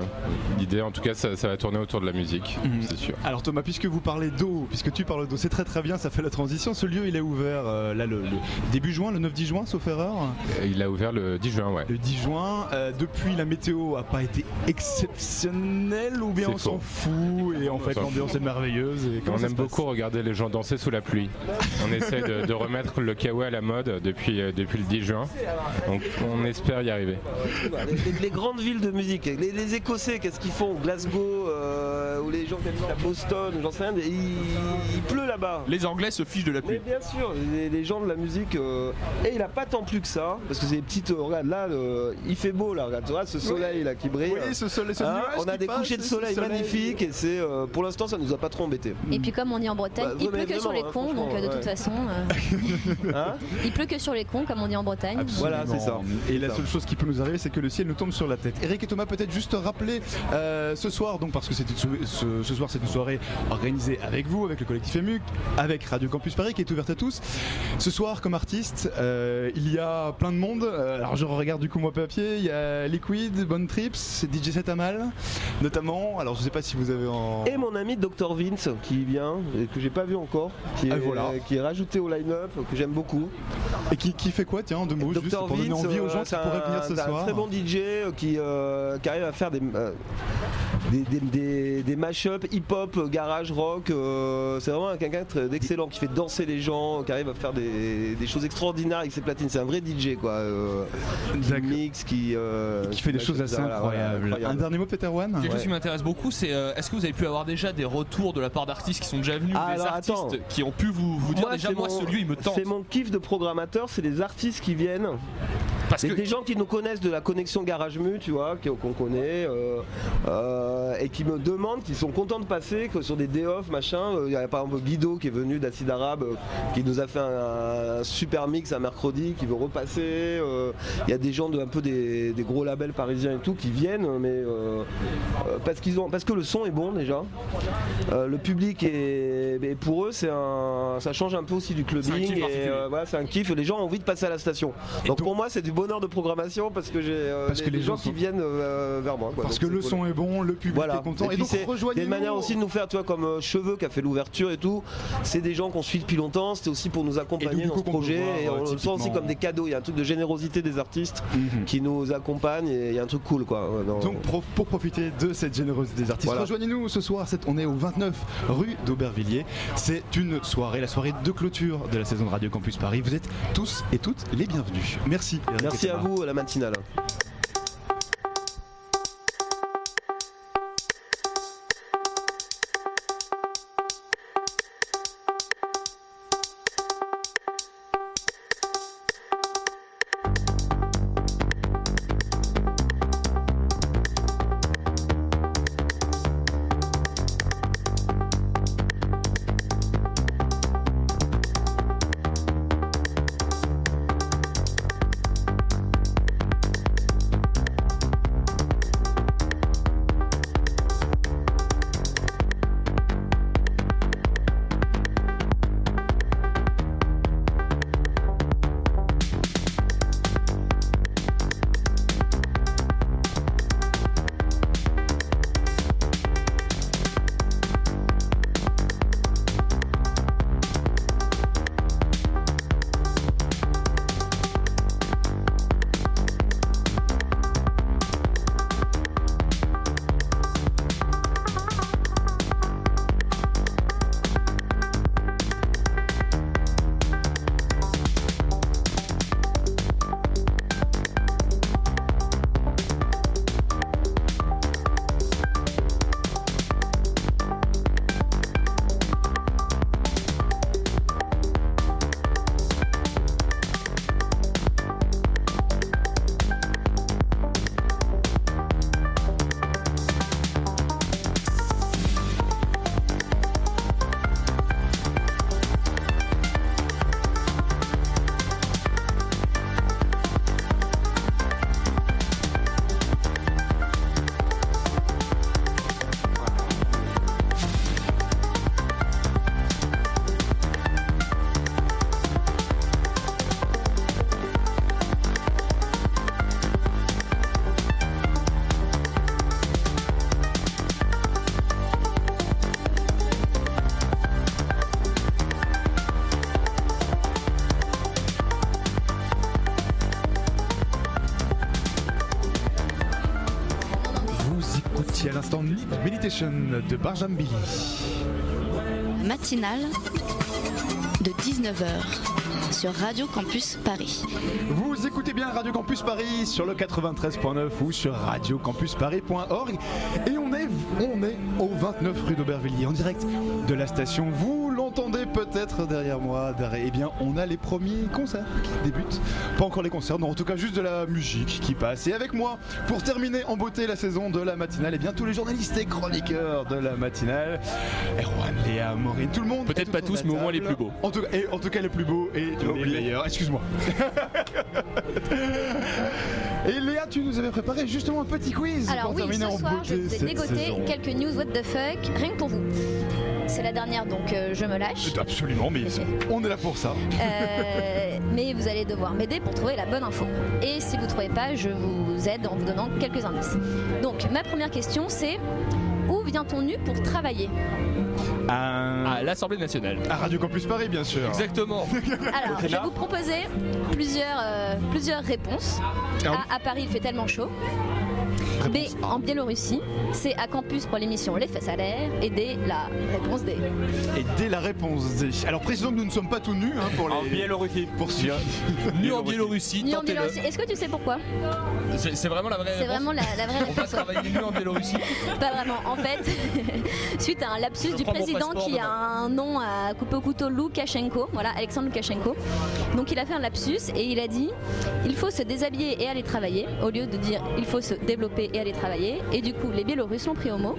L'idée, en tout cas, ça, ça va tourner autour de la musique, Mhm. c'est sûr. Alors Thomas, puisque vous parlez d'eau, puisque tu parles d'eau, c'est très très bien, ça fait la transition. Ce lieu, il est ouvert euh, là le, le début juin, le 9-10 juin, sauf erreur? Il a ouvert le 10 juin, ouais. Le 10 juin. Euh, depuis, la météo a pas été exceptionnelle ou bien on s'en fout et en fait l'ambiance est merveilleuse. Et On aime beaucoup regarder les gens danser sous la pluie. On essaie de, de remettre le kawaii à la mode depuis, euh, depuis le 10 juin. Donc on espère y arriver. Les, les- les grandes villes de musique, les, les Écossais, qu'est-ce qu'ils font? Glasgow, euh, ou les gens qui habitent à Boston, j'en sais rien, il, il pleut là-bas. Les Anglais se fichent de la Mais pluie. bien sûr, les, les gens de la musique, euh, et il a pas tant plus que ça, parce que c'est des petites, euh, regarde là, le- il fait beau là, regarde, tu vois ce soleil là qui brille. Oui, ce soleil, ce Hein, nuage on a des couchers de soleil, soleil. magnifiques et c'est euh, pour l'instant ça nous a pas trop embêté. Et puis comme on dit en Bretagne, Bah, il pleut que sur les vraiment, cons, hein, donc euh, de toute façon, euh, Hein il pleut que sur les cons, comme on dit en Bretagne. Voilà, c'est ça. Et la ça. seule chose qui peut nous arriver, c'est que le ciel nous tombe sur la tête. Eric et Thomas, peut-être juste rappeler euh, ce soir, donc parce que c'est une sou- ce, ce soir, c'est une soirée organisée avec vous, avec le collectif EMUC, avec Radio Campus Paris qui est ouverte à tous. Ce soir, comme artiste, euh, il y a plein de monde. Alors je regarde du coup moi papier. Il y a Liquid, Bonne Trips, DJ 7 Amal, Alors je sais pas si vous avez en. Et mon ami Dr Vince qui vient, et que j'ai pas vu encore, qui est, Ah, voilà. qui est rajouté au line-up, que j'aime beaucoup. Et qui, qui fait quoi, tiens, en deux mots, juste Dr pour donner Vince, envie aux euh, gens qui c'est pourraient venir un- ce c'est un soir. très bon DJ euh, qui, euh, qui arrive à faire des, euh, des, des, des, des mash-up hip-hop, garage, rock. euh, c'est vraiment quelqu'un d'excellent qui fait danser les gens, qui arrive à faire des, des choses extraordinaires avec ses platines. C'est un vrai DJ quoi. euh, qui mix, qui, euh, qui fait des choses assez voilà, incroyables. incroyable. Un dernier mot, Peter One Quelque chose Ouais. qui m'intéresse beaucoup, c'est euh, est-ce que vous avez pu avoir déjà des retours de la part d'artistes qui sont déjà venus, Ah, des alors, artistes attends. qui ont pu vous, vous dire Moi, déjà moi mon- ce lieu il me tente C'est mon kiff de programmateur, c'est les artistes qui viennent. Parce que des gens qui nous connaissent de la connexion Garage Mu, tu vois, qui- qu'on connaît, euh, euh, et qui me demandent, qui sont contents de passer, que sur des day off, machin. euh, Il y a par exemple Guido qui est venu d'Acide Arabe, qui nous a fait un, un super mix un mercredi, qui veut repasser. Il y a des gens de un peu des, des gros labels parisiens et tout qui viennent, mais parce qu'ils ont, parce que le son est bon déjà. Le public est, pour eux, c'est un, ça change un peu aussi du clubbing. et, voilà, c'est un kiff. Les gens ont envie de passer à la station. Donc, pour moi, c'est du bonheur de programmation parce que j'ai euh, Parce les, que les gens qui viennent euh, vers moi. quoi. Parce Donc, que le son est bon, le public Voilà. est content. Et Et, donc c'est il y a rejoignez une manière aussi de nous faire, tu vois, comme euh, Cheveux qui a fait l'ouverture et tout. C'est des gens qu'on suit depuis longtemps. C'était aussi pour nous accompagner dans ce projet. voir, et on le sent aussi comme des cadeaux. Il y a un truc de générosité des artistes Mhm. qui nous accompagnent et il y a un truc cool, quoi. Donc pour profiter de cette générosité des artistes, Voilà. rejoignez-nous ce soir, on est au 29 rue d'Aubervilliers. C'est une soirée, la soirée de clôture de la saison de Radio Campus Paris. Vous êtes tous et toutes les bienvenus. Merci. Merci à vous, à la matinale. De Barjam Billy. Matinale de 19h sur Radio Campus Paris. Vous écoutez bien Radio Campus Paris sur le 93.9 ou sur radiocampusparis.org et on est, on est au 29 rue d'Aubervilliers en direct de la station. Vous peut-être derrière moi. Derrière, eh bien, on a les premiers concerts qui débutent. Pas encore les concerts, non, en tout cas juste de la musique qui passe. Et avec moi, pour terminer en beauté la saison de la matinale, eh bien tous les journalistes et chroniqueurs de la matinale. Erwan, Léa, Maureen, tout le monde. Peut-être pas tous, mais au moins les plus beaux. En tout, cas, et en tout cas les plus beaux et les meilleurs. Excuse-moi. et Léa, tu nous avais préparé justement un petit quiz Alors pour oui, terminer ce en soir, beauté je vous ai cette dégoté saison. quelques news what the fuck, rien que pour vous. C'est la dernière, donc euh, je me lâche. Absolument, mais on est là pour ça. Euh, mais vous allez devoir m'aider pour trouver la bonne info. Et si vous ne trouvez pas, je vous aide en vous donnant quelques indices. Donc, ma première question, c'est où vient-on nu pour travailler? À, À l'Assemblée nationale. à Radio Campus Paris, bien sûr. Exactement. Alors, je vais vous proposer plusieurs, euh, plusieurs réponses. Ah. A, à Paris, il fait tellement chaud. B, en Biélorussie. C, à campus pour l'émission Les Fesses à l'air. Et D, la réponse D. Et dès la réponse D. Alors précisons que nous ne sommes pas tout nus hein, pour les. En Biélorussie. Pour suivre. Nu en Biélorussie, Ni en. Biélorussie. Est-ce que tu sais pourquoi C'est vraiment la vraie C'est réponse. vraiment la, la vraie On va travailler nu en Biélorussie. Pas vraiment. En fait, suite à un lapsus Je du président qui a un nom à couper au couteau Loukachenko, voilà, Alexandre Loukachenko. Donc il a fait un lapsus et il a dit il faut se déshabiller et aller travailler, au lieu de dire il faut se développer et aller travailler. Et du coup, les Biélorusses l'ont pris au mot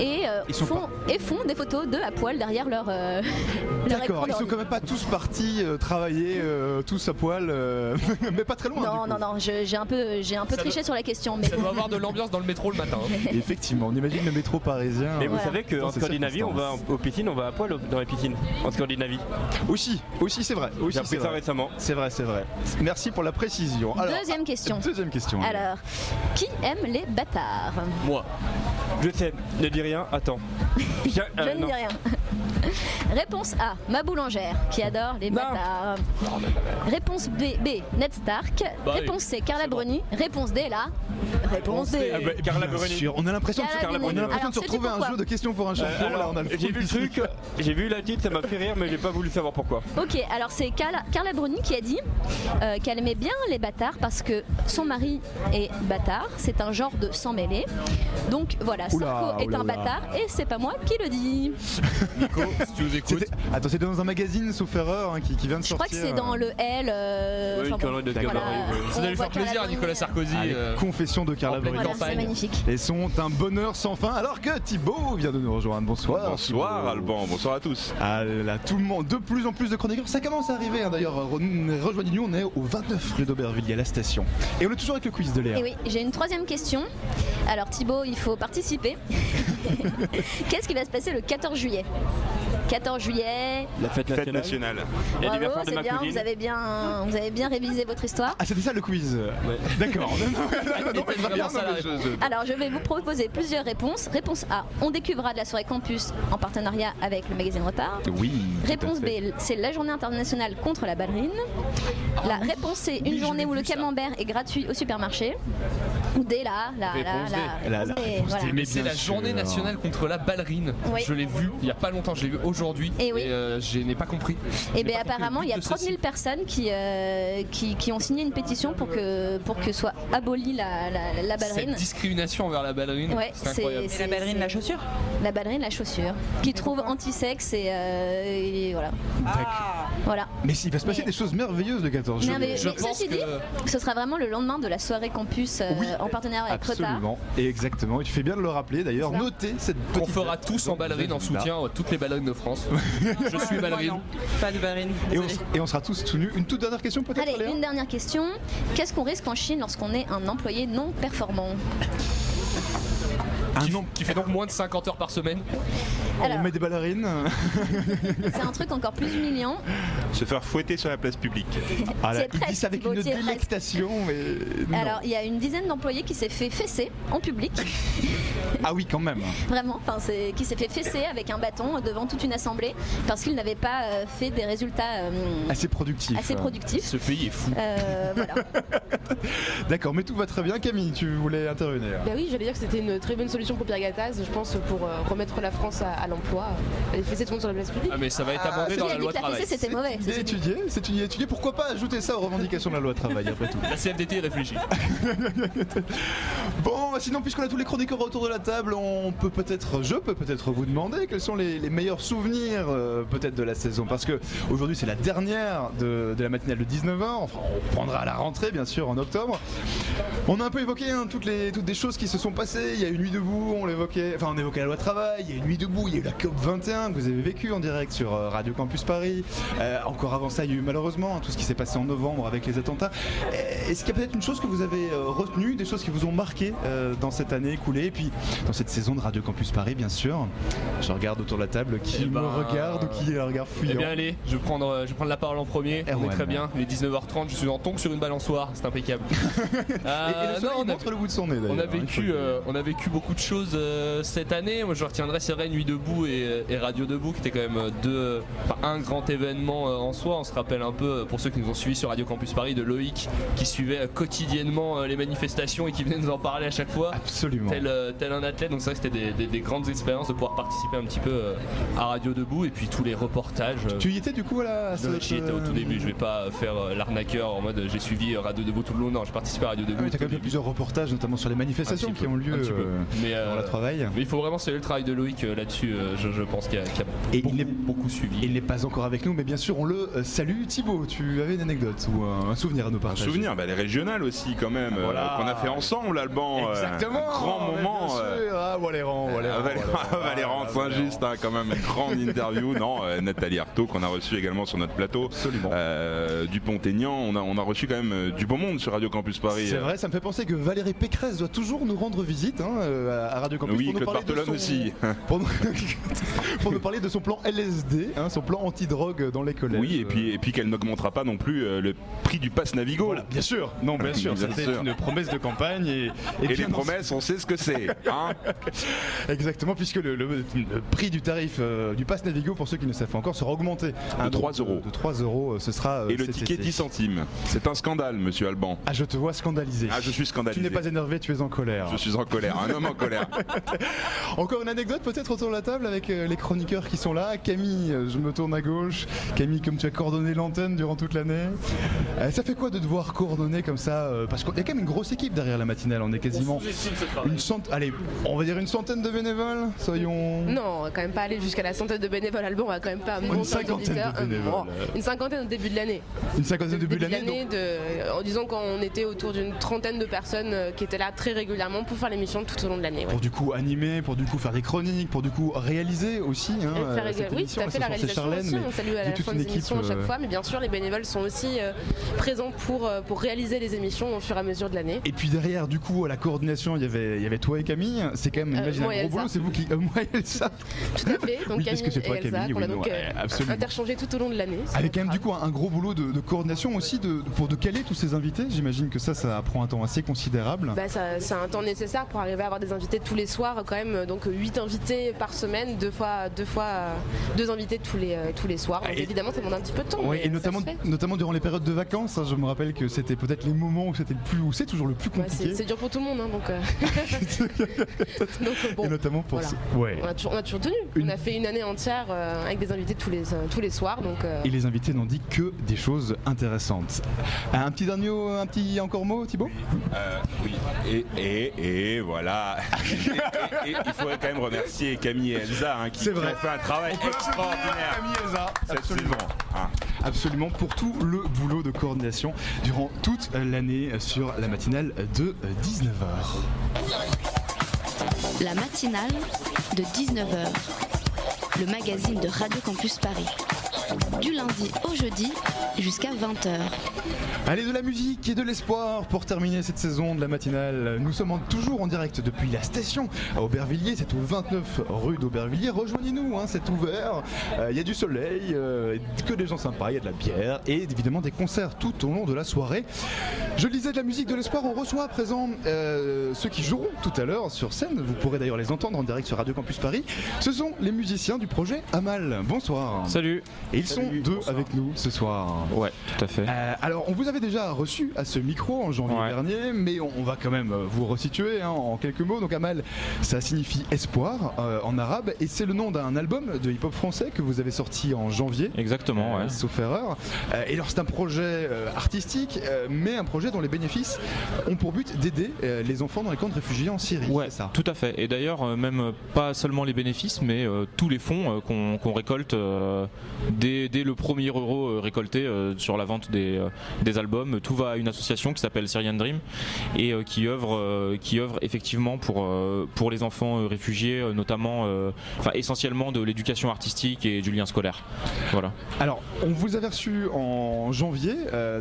et, euh, font, et font des photos de à poil derrière leur. euh, D'accord, ils sont quand même pas tous partis euh, travailler, euh, tous à poil, euh, mais pas très loin. Non, non, non, j'ai un peu, j'ai un peu Ça triché doit- sur la question, mais Ça doit avoir de l'ambiance dans le métro le matin. hein. Effectivement, on imagine le métro parisien. Mais vous Voilà. savez qu'en Scandinavie, on va aux piscines, on va à poil dans les piscines. En Scandinavie. Aussi, aussi c'est vrai. Aussi J'ai appris c'est ça vrai. récemment. C'est vrai, c'est vrai. Merci pour la précision. Alors, Deuxième question. Deuxième question. alors, qui aime les bâtards Moi. Je sais, ne dis rien, attends. Je euh, ne non. dis rien. Réponse A, ma boulangère, qui adore les bâtards. Réponse B, B, Ned Stark. Bah Réponse C, Carla bon. Bruni. Réponse D, là. Réponse D. Ah bah, Carla Bruni. on a l'impression de, Carla on a Bruni. l'impression de se retrouver un jeu de questions pour un champion. Euh, alors, là, on a le j'ai vu le truc, j'ai vu la titre, ça m'a fait rire, mais j'ai pas voulu savoir pourquoi. Ok, alors c'est Carla, Carla Bruni qui a dit euh, qu'elle aimait bien les bâtards parce que son mari est bâtard, c'est un genre de sang mêlé. Donc voilà, Oula, Sarko est un bâtard et c'est pas moi qui le dis. Nico, si tu nous écoutes. Attends, c'était dans un magazine, sauf erreur, hein, qui, qui vient de Je crois sortir. que c'est dans euh, le L. euh, Oui, une enfin bon, connerie de voilà, Ça doit lui faire plaisir à Nicolas Bruni. Sarkozy. Ah, euh, confessions de Carla. Voilà, c'est magnifique. Et sont un bonheur sans fin, alors que Thibaut vient de nous rejoindre. Bonsoir. Bonsoir Thibaut. Alban, bonsoir à tous. Ah là, tout le monde, de plus en plus de chroniqueurs, ça commence à arriver hein, d'ailleurs. Re- Rejoignez-nous, on est au 29 rue d'Aubervilliers à la station. Et on est toujours avec le quiz de Léa. Et oui, j'ai une troisième question. Alors Thibaut, il faut participer. Qu'est-ce qui va se passer le 14 juillet? 14 juillet. La fête Fête nationale. nationale. Bravo, c'est ma bien. Vous avez bien, vous avez bien révisé votre histoire. Ah, c'était ça le quiz D'accord. Alors, je vais vous proposer plusieurs réponses. Réponse A, on décuvra de la soirée campus en partenariat avec le magazine Retard. Oui. Réponse B, c'est la journée internationale contre la ballerine. La réponse C, une Oui, journée où le ça. camembert est gratuit au supermarché. Ou D, là, là, là, là. Mais c'est la journée nationale contre la ballerine. Oui. Je l'ai vu il y a pas longtemps, je l'ai vu aujourd'hui. Et oui. euh, je n'ai pas compris. Et n'ai bien apparemment, il y a but de 30 000 ceci. personnes qui, euh, qui, qui ont signé une pétition pour que, pour que soit abolie la, la, la ballerine. Cette discrimination envers la ballerine, Ouais, c'est c'est- c'est- c'est- chaussure La ballerine, la chaussure, qui trouve anti-sexe et, euh, et voilà. Voilà. Mais il va se passer des choses merveilleuses le 14 Mais, juillet. mais- Je mais pense ceci que- dit, ce sera vraiment le lendemain de la soirée campus euh, Oui, en partenariat avec Retard. Absolument, et exactement. Et tu fais bien de le rappeler d'ailleurs. Notez cette On petite. fera tous en ballerine en soutien à toutes les ballerines de France. Je suis ballerine. Pas de ballerine. Et on, et on sera tous tout nus. Une toute dernière question peut-être Allez, Léa une dernière question. Qu'est-ce qu'on risque en Chine lorsqu'on est un employé non performant? Qui, nom. qui fait donc moins de 50 heures par semaine. Alors. On met des ballerines. C'est un truc encore plus humiliant. Se faire fouetter sur la place publique. Ah là, il dit presque, ça avec Thibaut, une délectation, mais. non. Alors, il y a une dizaine d'employés qui s'est fait fesser en public. Ah oui, quand même. Vraiment, qui s'est fait fesser avec un bâton devant toute une assemblée parce qu'il n'avait pas euh, fait des résultats euh, Assez productif. assez productifs. Ce pays est fou. Euh, voilà. D'accord, mais tout va très bien. Camille, tu voulais intervenir. Bah oui, j'allais dire que c'était une très bonne solution pour Pierre Gattaz, je pense, pour euh, remettre la France à, à l'emploi. Elle fesser tout le monde sur la place publique. Ah, mais ça va être abordé Qui dans la loi travail. c'était mauvais C'est étudié, c'est étudié, étudié. Pourquoi pas ajouter ça aux revendications de la loi travail après tout La CFDT réfléchit. Bon, bah sinon, puisqu'on a tous les chroniqueurs autour de la table, on peut peut-être, je peux peut-être vous demander quels sont les, les meilleurs souvenirs euh, peut-être de la saison. Parce que aujourd'hui, c'est la dernière de, de la matinale de 19h. Enfin, on prendra à la rentrée, bien sûr, en octobre. On a un peu évoqué hein, toutes, les, toutes des choses qui se sont passées. Il y a eu Nuit debout, on l'évoquait, enfin, on évoquait la loi travail. Il y a eu Nuit debout, il y a eu la COP 21 que vous avez vécu en direct sur euh, Radio Campus Paris. Euh, encore avant ça, il y a eu malheureusement tout ce qui s'est passé en novembre avec les attentats. Euh, Est-ce qu'il y a peut-être une chose que vous avez retenue, des choses qui vous ont marqué euh, dans cette année écoulée, et puis dans cette saison de Radio Campus Paris, bien sûr? Je regarde autour de la table qui Eh ben, me regarde ou qui a un regard Eh bien allez, je vais prendre, je vais prendre la parole en premier. On Erwan. est très bien. Il est 19h30, je suis en tongue sur une balançoire, c'est impeccable. Et, et le soleil non, on a, montre le bout de son nez d'ailleurs. on a hein, vécu, on a vécu beaucoup de choses euh, cette année. Moi, je retiendrai c'est vrai Nuit debout et, et Radio debout, qui était quand même euh, deux, enfin, un grand événement euh, en soi. On se rappelle un peu euh, pour ceux qui nous ont suivis sur Radio Campus Paris de Loïc, qui suivait euh, quotidiennement euh, les manifestations et qui venait nous en parler à chaque fois. Absolument. Tel, euh, tel un athlète, donc c'est vrai que c'était des, des- des grandes expériences de pouvoir participer un petit peu euh, à Radio Debout et puis tous les reportages. euh, Tu y étais du coup à la. à non, cette, J'y étais au tout euh, début, je vais pas faire euh, l'arnaqueur en mode euh, j'ai suivi euh, Radio Debout tout le long, non, j'ai participé à Radio Ah Debout. oui, t'as quand même fait plusieurs reportages, notamment sur les manifestations Un petit qui peu, ont lieu euh, Mais, euh, dans la travail. Mais il faut vraiment saluer le travail de Loïc euh, là-dessus, euh, je, je pense qu'il a, a Et il beaucoup, suivi. Il n'est pas encore avec nous, mais bien sûr, on le euh, salue. Thibaut, tu avais une anecdote ou un, un souvenir à nous Un partager souvenir, bah, les régionales aussi quand même, Voilà. qu'on a fait ensemble, Alban. euh, Exactement un grand moment. Ah, Valéran, Valéran. Saint-Just, hein, quand même, une grande interview. Non, euh, Nathalie Arthaud, qu'on a reçu également sur notre plateau. Absolument. Euh, Dupont-Aignan, on a, on a reçu quand même du beau monde sur Radio Campus Paris. C'est vrai, ça me fait penser que Valérie Pécresse doit toujours nous rendre visite hein, euh, à Radio Campus Oui, pour nous Claude parler de son- aussi. pour, nous... pour nous parler de son plan LSD, hein, son plan anti-drogue dans les collèges. Oui, et puis, et puis qu'elle n'augmentera pas non plus euh, le prix du pass Navigo. Voilà, bien sûr. Non, bien sûr, Bien c'était sûr. une promesse de campagne et, les promesses, on sait ce que c'est. hein. Exactement, puisque le, le- le prix du tarif euh, du pass Navigo, pour ceux qui ne savent pas encore, sera augmenté. De 3 donc, euros. De 3 euros, euh, ce sera. euh, et le ticket été. 10 centimes. C'est un scandale, monsieur Alban. Ah, je te vois scandalisé. Ah, je suis tu scandalisé. n'es pas énervé, tu es en colère. Je suis en colère, un homme en colère. Encore une anecdote peut-être autour de la table avec euh, les chroniqueurs qui sont là. Camille, euh, je me tourne à gauche. Camille, comme tu as coordonné l'antenne durant toute l'année, euh, ça fait quoi de devoir coordonner comme ça Parce qu'il y a quand même une grosse équipe derrière la matinale. On est quasiment une centaine, allez, on va dire une centaine de bénévoles. Soyons. Non, on va quand même pas aller jusqu'à la centaine de bénévoles. Albon, on va quand même pas monter en cinquantaine de bénévoles. bon, une cinquantaine au début de l'année. Une cinquantaine de début de l'année. donc- de- en disant qu'on était autour d'une trentaine de personnes qui étaient là très régulièrement pour faire l'émission tout au long de l'année. Ouais. Pour du coup animer, pour du coup faire des chroniques, pour du coup réaliser aussi. Hein, faire euh, cette oui, tout à fait, la réalisation Charlène, aussi. On salue à la fin des émissions à chaque euh, fois, mais bien sûr, les bénévoles sont aussi euh, présents pour, pour réaliser les émissions au fur et à mesure de l'année. Et puis derrière, du coup, à la coordination, il y avait, il y avait toi et Camille. C'est quand même, imagine, un gros boulot. C'est vous qui, moi et Elsa. Tout à fait. Donc Oui, parce que c'est Camille toi, et Elsa, Camille, qu'on a donc interchangé tout au long de l'année. Avec quand même du coup un, gros boulot de, coordination aussi pour de caler tous ces invités. J'imagine que ça, ça prend un temps assez considérable. Bah, ça- c'est un temps nécessaire pour arriver à avoir des invités tous les soirs, quand même. Donc 8 invités par semaine, deux fois, deux fois, euh, deux invités tous les, euh, tous les soirs. Donc, Et- évidemment, ça demande un petit peu de temps. Oui, mais et notamment, notamment durant les périodes de vacances, hein, je me rappelle que c'était peut-être les moments où c'était le plus, où c'est toujours le plus Ouais, c'est compliqué. c'est dur pour tout le monde, hein, donc. euh, donc, euh, bon, et notamment pour voilà. ce- ouais. On a, toujours, on a toujours tenu. Une- On a fait une année entière euh, avec des invités tous les, euh, tous les soirs. Donc, euh, Et les invités n'ont dit que des choses intéressantes. Un petit dernier, un petit encore mot, Thibaut? Euh, oui, et, et, et voilà. Et, et- et il faudrait quand même remercier Camille et Elsa hein, qui, ont fait un travail extraordinaire Camille et Elsa, cette absolument. hein. Absolument pour tout le boulot de coordination durant toute l'année sur la matinale de 19h. La matinale de 19h. Le magazine de Radio Campus Paris. Du lundi au jeudi jusqu'à 20h. Allez, de la musique et de l'espoir pour terminer cette saison de la matinale. Nous sommes toujours en direct depuis la station à Aubervilliers, c'est au 29 rue d'Aubervilliers. Rejoignez-nous, hein, c'est ouvert. Euh, Il y a du soleil, euh, que des gens sympas, il y a de la bière et évidemment des concerts tout au long de la soirée. Je le disais de la musique de l'espoir, on reçoit à présent euh, ceux qui joueront tout à l'heure sur scène. Vous pourrez d'ailleurs les entendre en direct sur Radio Campus Paris. Ce sont les musiciens du projet Amal. Bonsoir. Salut. Et ils sont deux avec nous ce soir. Ouais, tout à fait. Euh, alors, on vous avait déjà reçu à ce micro en janvier Ouais. dernier, mais on, on va quand même euh, vous resituer hein, en quelques mots. Donc, Amal, ça signifie espoir euh, en arabe, et c'est le nom d'un album de hip-hop français que vous avez sorti en janvier. Exactement, ouais. Sauf erreur. Euh, et alors, c'est un projet euh, artistique, euh, mais un projet dont les bénéfices ont pour but d'aider euh, les enfants dans les camps de réfugiés en Syrie. Ouais, ça. tout à fait. Et d'ailleurs, euh, même pas seulement les bénéfices, mais euh, tous les fonds euh, qu'on récolte euh, dès, dès le premier euro euh, récolté euh, sur la vente des, euh, des albums, tout va à une association qui s'appelle Syrian Dream et qui œuvre, qui œuvre effectivement pour, pour les enfants réfugiés, notamment, enfin essentiellement de l'éducation artistique et du lien scolaire. Voilà. Alors, on vous avait reçu en janvier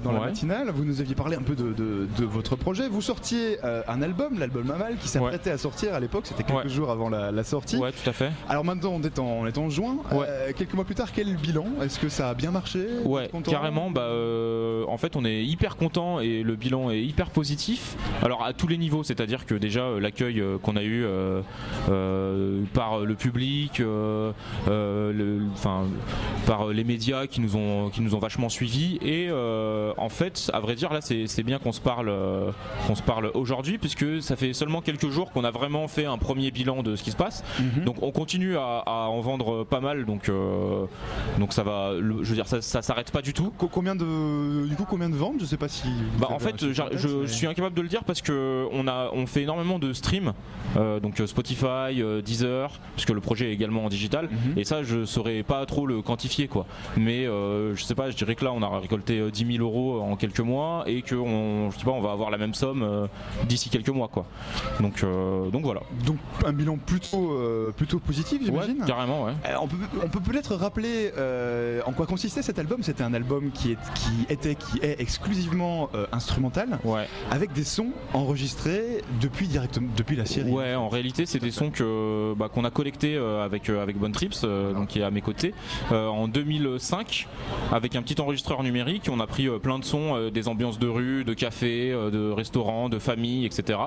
dans la Ouais. matinale. Vous nous aviez parlé un peu de, de- de votre projet. Vous sortiez un album, l'album Mamal, qui s'apprêtait à sortir à l'époque. C'était quelques jours avant la, la sortie. Ouais, tout à fait. Alors maintenant, on est en, on est en juin. Euh, quelques mois plus tard, quel bilan Est-ce que ça a bien marché? Ouais, carrément. Bah, euh, en fait, on est hyper content et le bilan est hyper positif. Alors à tous les niveaux, c'est-à-dire que déjà euh, l'accueil euh, qu'on a eu euh, par le public, le- enfin par les médias qui nous ont qui nous ont vachement suivis et en fait, à vrai dire, là, c'est bien qu'on se parle qu'on se parle aujourd'hui puisque ça fait seulement quelques jours qu'on a vraiment fait un premier bilan de ce qui se passe. Mhm. Donc on continue à, à en vendre pas mal. Donc donc ça va. le- je veux dire, ça, ça s'arrête pas du tout. Combien de du coup combien de ventes? Je sais pas si. Bah, en fait, je, mais- suis incapable de le dire parce que on a on fait énormément de streams, euh, donc euh, Spotify, euh, Deezer, puisque le projet est également en digital. Mhm. Et ça, je saurais pas trop le quantifier quoi. Mais euh, je sais pas, je dirais que là, on a récolté euh, 10 000 euros en quelques mois et que on, je sais pas, on va avoir la même somme d'ici quelques mois quoi. Donc donc voilà. Donc un bilan plutôt plutôt positif, j'imagine? Ouais, carrément, ouais. On peut on peut peut-être rappeler euh, en quoi consistait cet album? C'était un album qui, est, qui était qui est exclusivement euh, instrumental, avec des sons enregistrés depuis directement depuis la Syrie. Ouais, en réalité, c'est des sons que bah, qu'on a collectés euh, avec euh, avec Bonne Trips, euh, donc qui est à mes côtés, euh, en 2005, avec un petit enregistreur numérique. On a pris euh, plein de sons, euh, des ambiances de rue, de café, euh, de restaurants, de famille, etc.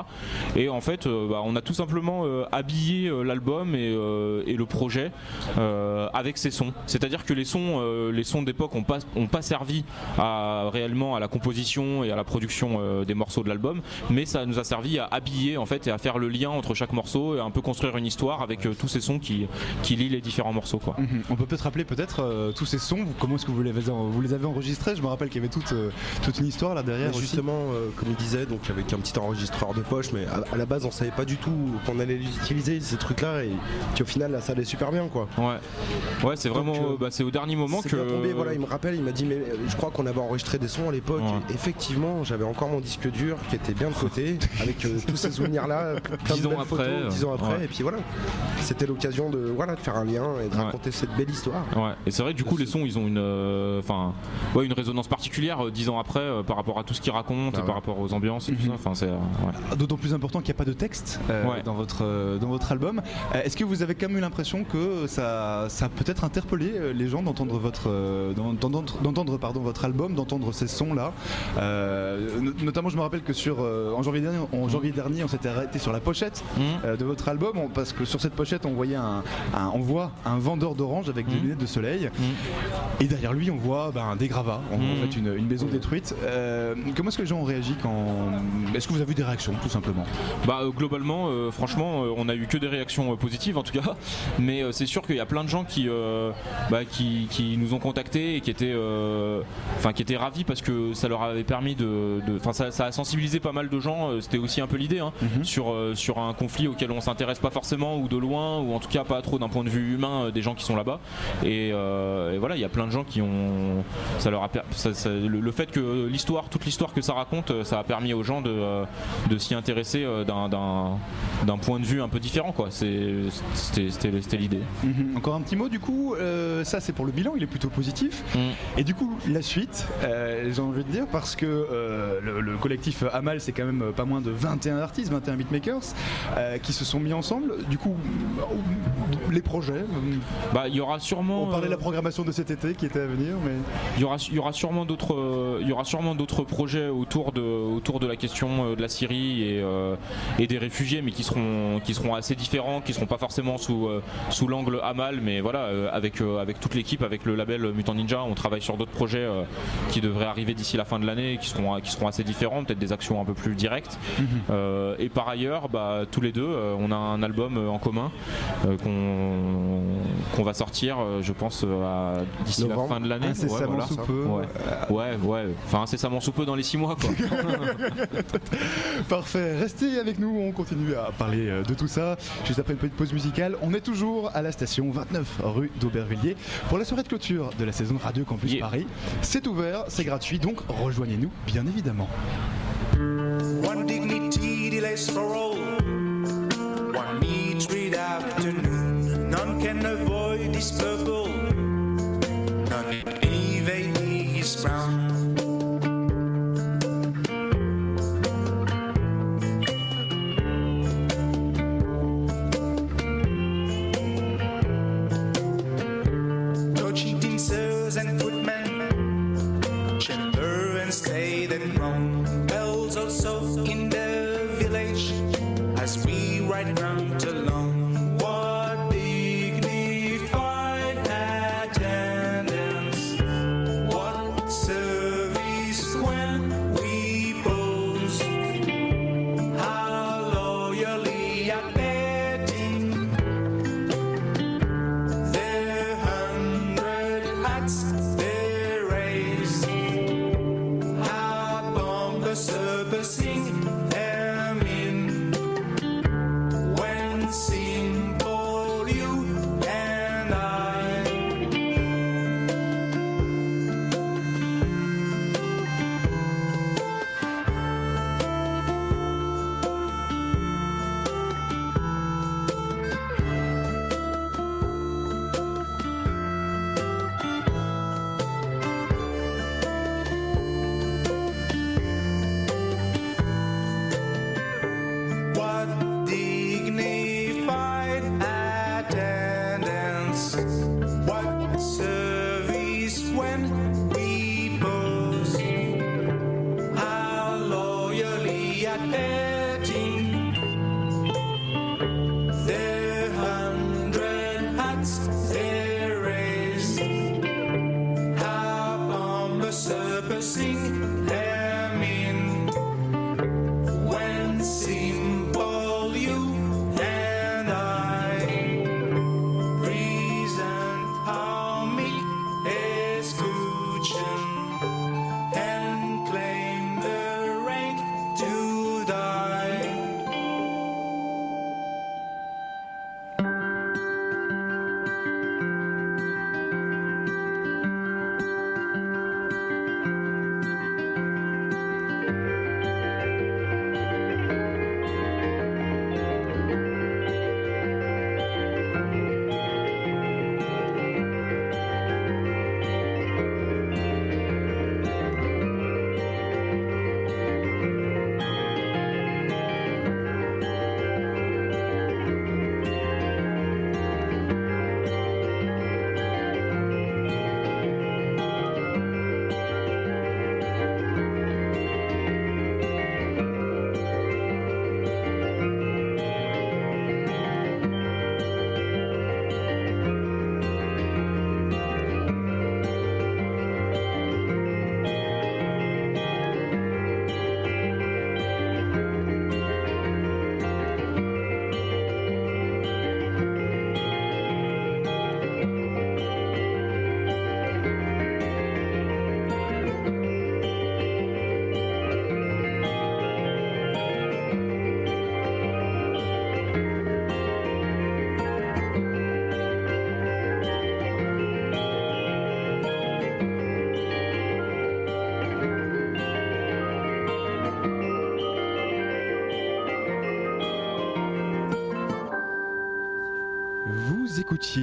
Et en fait, euh, bah, on a tout simplement euh, habillé euh, l'album et, euh, et le projet euh, avec ces sons. C'est-à-dire que les sons, euh, les sons d'époque ont pas ont pas servi à réellement à la composition et à la production euh, des morceaux de l'album, mais ça nous a servi à habiller en fait et à faire le lien entre chaque morceau et à un peu construire une histoire avec euh, tous ces sons qui qui lient les différents morceaux quoi. Mhm. On peut peut-être rappeler peut-être euh, tous ces sons. vous- Comment est-ce que vous les avez, vous les avez enregistrés? Je me rappelle qu'il y avait toute, euh, toute une histoire là derrière. Mais aussi. justement, euh, comme il disait, donc avec un petit enregistreur de poche, mais à, à la base on savait pas du tout qu'on allait les utiliser ces trucs-là et puis au final là ça allait super bien quoi. Ouais, ouais, c'est vraiment, Donc, euh, bah, c'est au dernier moment que. bien tombé, voilà, il me rappelle, il m'a dit mais euh, je crois qu'on avait enregistré des sons à l'époque. Ouais. Effectivement, j'avais encore mon disque dur qui était bien de côté avec euh, tous ces souvenirs là, plein Dix ans après, photos, euh, dix ans après ouais. et puis voilà. C'était l'occasion de voilà de faire un lien et de raconter cette belle histoire. Ouais, et c'est vrai que du coup les sons ils ont une, euh, enfin, ouais, une résonance particulière euh, dix ans après euh, par rapport à tout ce qu'ils racontent Bah et par rapport aux ambiances et tout ça. Enfin, c'est, euh, ouais. D'autant plus important qu'il n'y a pas de texte euh, Ouais. dans, votre, euh, dans votre album. Euh, Est-ce que vous avez quand même eu l'impression que ça, ça a peut-être interpellé euh, les gens d'entendre votre, euh, d'en- d'entendre, pardon, votre album, d'entendre ces sons-là. Euh, no- Notamment, je me rappelle que sur, euh, en, janvier dernier, en janvier dernier, on s'était arrêté sur la pochette euh, de votre album on- parce que sur cette pochette, on voyait un, un- on voit un vendeur d'orange avec des lunettes de soleil. Et derrière lui, on voit ben, des gravats, on voit en fait une, une maison détruite. Comment est-ce que les gens ont réagi quand Est-ce que vous avez eu des réactions, tout simplement? Bah globalement, franchement, on a eu que des réactions positives en tout cas. Mais c'est sûr qu'il y a plein de gens qui, euh, bah, qui, qui nous ont contactés et qui étaient, euh, enfin qui étaient ravis parce que ça leur avait permis de, enfin ça, ça a sensibilisé pas mal de gens. euh, C'était aussi un peu l'idée hein, sur euh, sur un conflit auquel on s'intéresse pas forcément ou de loin ou en tout cas pas trop d'un point de vue humain des gens qui sont là-bas. Et, euh, et voilà, il y a plein de gens qui ont, ça leur a, per- ça- ça- le, le fait que l'histoire, toute l'histoire que ça raconte, ça a permis aux gens de, de s'y intéresser d'un- d'un d'un point de vue un peu différent C'était c'était- c'était l'idée. Mhm. Encore un petit mot du coup, euh, ça c'est pour le bilan, il est plutôt positif. Mm. Et du coup, la suite, euh, j'ai envie de dire, parce que euh, le, le collectif Amal, c'est quand même pas moins de 21 artistes, 21 beatmakers, euh, qui se sont mis ensemble. Du coup, les projets. Bah, il y aura sûrement. On parlait de la programmation de cet été qui était à venir, mais. Il y aura, il y aura sûrement d'autres, il y aura sûrement d'autres projets autour de, autour de la question de la Syrie et, et des réfugiés, mais qui seront, qui seront assez différents, qui seront pas forcément sous, sous l'angle Amal, mais voilà, avec, avec toute l'équipe, avec le label Mutant Ninja, on travaille sur d'autres projets euh, qui devraient arriver d'ici la fin de l'année, qui seront, qui seront assez différents, peut-être des actions un peu plus directes. Euh, et par ailleurs, bah, tous les deux, euh, on a un album en commun qu'on va sortir, je pense, d'ici la fin de l'année. Incessamment sous peu. Ouais. ouais, ouais. Enfin, incessamment sous peu dans les six mois, quoi. Parfait, restez avec nous, on continue à parler de tout ça. Juste après une petite pause musicale, on est toujours à la station 29 rue d'Aubervilliers pour la soirée de clôture de la saison Radio Campus Paris. C'est ouvert, c'est gratuit, donc rejoignez-nous bien évidemment. One dignity delays for all. One needs red afternoon. None can avoid this purple. None evade this brown. In the village as we ride round along.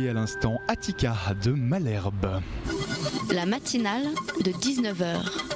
À l'instant Attica de Malherbe. La matinale de 19h.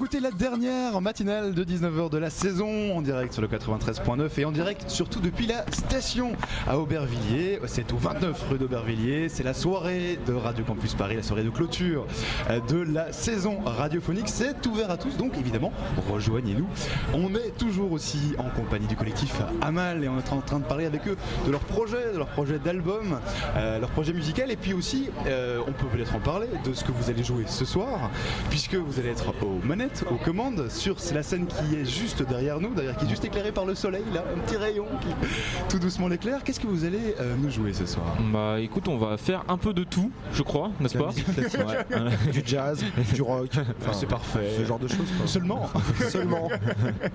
Écoutez la dernière matinale de 19h de la saison en direct sur le 93.9 et en direct surtout depuis la station à Aubervilliers. C'est au 29 rue d'Aubervilliers. C'est la soirée de Radio Campus Paris, la soirée de clôture euh, de la saison radiophonique. C'est ouvert à tous, donc évidemment, rejoignez-nous. On est toujours aussi en compagnie du collectif Amal et on est en train de parler avec eux de leur projet, de leur projet d'album, euh, leur projet musical et puis aussi, euh, on peut peut-être en parler de ce que vous allez jouer ce soir, puisque vous allez être au manettes, aux commandes, sur la scène qui est juste derrière nous, d'ailleurs qui est juste éclairée par le soleil, là, un petit rayon qui tout doucement l'éclaire. Qu'est-ce que vous allez euh, nous jouer ce soir? Bah écoute, on va faire un peu de tout, je crois, n'est-ce pas? Ouais. du jazz, du rock, enfin, c'est parfait. Ce genre de choses. quoi. Seulement Seulement.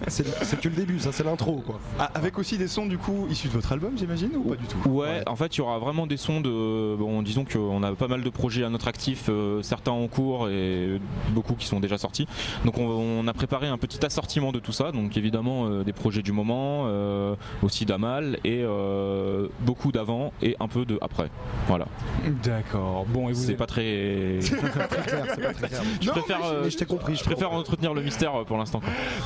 C'est c'est que le début, ça c'est l'intro quoi. Ah, Avec aussi des sons du coup issus de votre album, j'imagine, ou pas du tout? Ouais, en fait, il y aura vraiment des sons de. Bon, disons qu'on a pas mal de projets à notre actif, euh, certains en cours et beaucoup qui sont déjà sortis. Donc, on, on a préparé un petit assortiment de tout ça. Donc, évidemment, euh, des projets du moment, euh, aussi d'Amal et euh, beaucoup d'avant et un peu de après. Voilà. D'accord. Bon, et vous C'est pas très. C'est pas très clair, c'est pas très clair. je Non, préfère, mais Mais je t'ai compris. je préfère entretenir le mystère pour l'instant.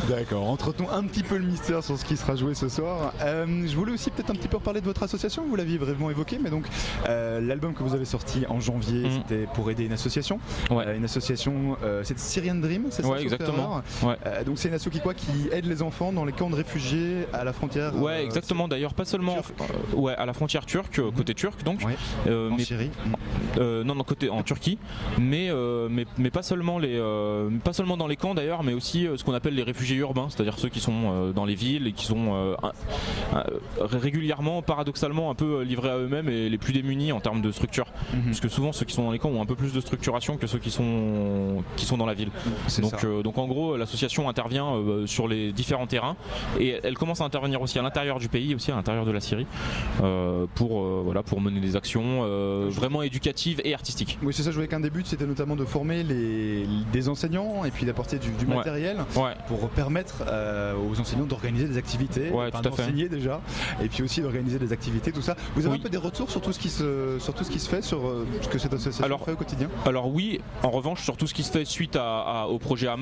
D'accord, entretenons un petit peu le mystère sur ce qui sera joué ce soir. Je voulais aussi peut-être un petit peu reparler de votre association, vous l'aviez brièvement évoqué, mais donc l'album que vous avez sorti en janvier, Mhm. c'était pour aider une association. Ouais. Une association, c'est Syrian Dream, c'est ça Ouais, exactement. Ouais. Euh, donc c'est une asso qui quoi Qui aide les enfants dans les camps de réfugiés à la frontière Ouais, euh, exactement. D'ailleurs, pas seulement euh, ouais, à la frontière turque, côté turc, donc. Ouais. Euh, en mais Syrie. Non, non, côté en Turquie, mais, mais, mais pas seulement les, pas seulement dans les camps d'ailleurs, mais aussi ce qu'on appelle les réfugiés urbains, c'est-à-dire ceux qui sont dans les villes et qui sont régulièrement, paradoxalement, un peu livrés à eux-mêmes et les plus démunis en termes de structure, Mhm. parce que souvent ceux qui sont dans les camps ont un peu plus de structuration que ceux qui sont qui sont dans la ville. C'est Donc, ça. Euh, donc en gros, l'association intervient euh, sur les différents terrains et elle commence à intervenir aussi à l'intérieur du pays, aussi à l'intérieur de la Syrie, euh, pour voilà pour mener des actions vraiment éducatives et artistiques. Oui, c'est ça, je voulais qu'un des buts, c'était notamment de former les, des enseignants et puis d'apporter du, matériel Ouais. pour permettre aux enseignants d'organiser des activités, Ouais, enfin, d'enseigner déjà, et puis aussi d'organiser des activités, tout ça. Vous avez Oui. un peu des retours sur tout ce qui se, sur tout ce qui se fait, sur ce que cette association Alors- fait au quotidien? Alors oui, en revanche, sur tout ce qui se fait suite à- à- au projet Amal,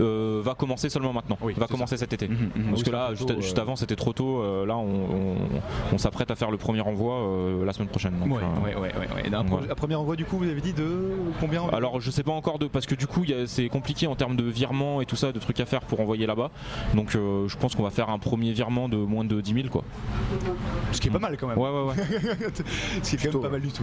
euh, va commencer seulement maintenant. Oui, va commencer cet été. Mhm, mhm. Parce Oui, que là, juste, tôt, juste euh. avant, c'était trop tôt. Euh, là, on, on- on s'apprête à faire le premier envoi la semaine prochaine. donc, Ouais, ouais, ouais. Un, pro- premier envoi, du coup, vous avez dit de combien Alors je sais pas encore de parce que du coup c'est compliqué en termes de virement et tout ça, de trucs à faire pour envoyer là-bas. Donc je pense qu'on va faire un premier virement de moins de 10 000 quoi. Ce qui est pas mal quand même. Ouais ouais ouais. Ce qui est quand même pas mal du tout.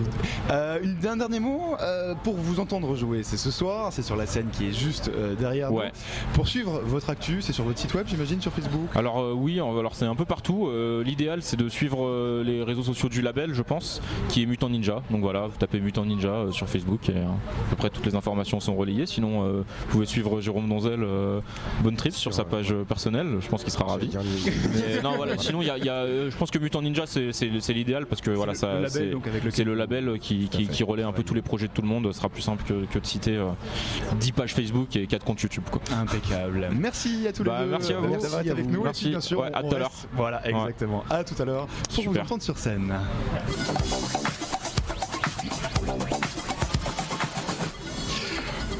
Euh, un dernier mot euh, pour vous entendre jouer, c'est ce soir, c'est sur la scène qui est juste euh, derrière Ouais. Pour suivre votre actu, c'est sur votre site web, j'imagine, sur Facebook. Alors euh, oui, alors c'est un peu partout. Euh, L'idéal c'est de suivre euh, les réseaux sociaux du label, je pense, qui est Mutant Ninja. Donc voilà, vous tapez Mutant Ninja euh, sur Facebook et euh, à peu près toutes les informations sont relayées. Sinon, euh, vous pouvez suivre Jérôme Donzel, euh, Bonne Trip sur sa page personnelle. Je pense qu'il sera ravi. Mais non voilà. Sinon, il y a, il y a, je pense que Mutant Ninja c'est- l'idéal parce que voilà, le c'est le label qui, qui, fait. qui relaie un peu tous les projets de tout le monde. Ce sera plus simple que, que de citer euh, 10 pages Facebook et 4 comptes YouTube. Quoi. Impeccable. Merci à tous Bah, les deux merci à vous. Merci été avec vous. nous. Merci. Et puis, bien sûr, Ouais, à tout à l'heure. Voilà, Ouais. exactement. À tout à l'heure. Pour vous entendre sur scène.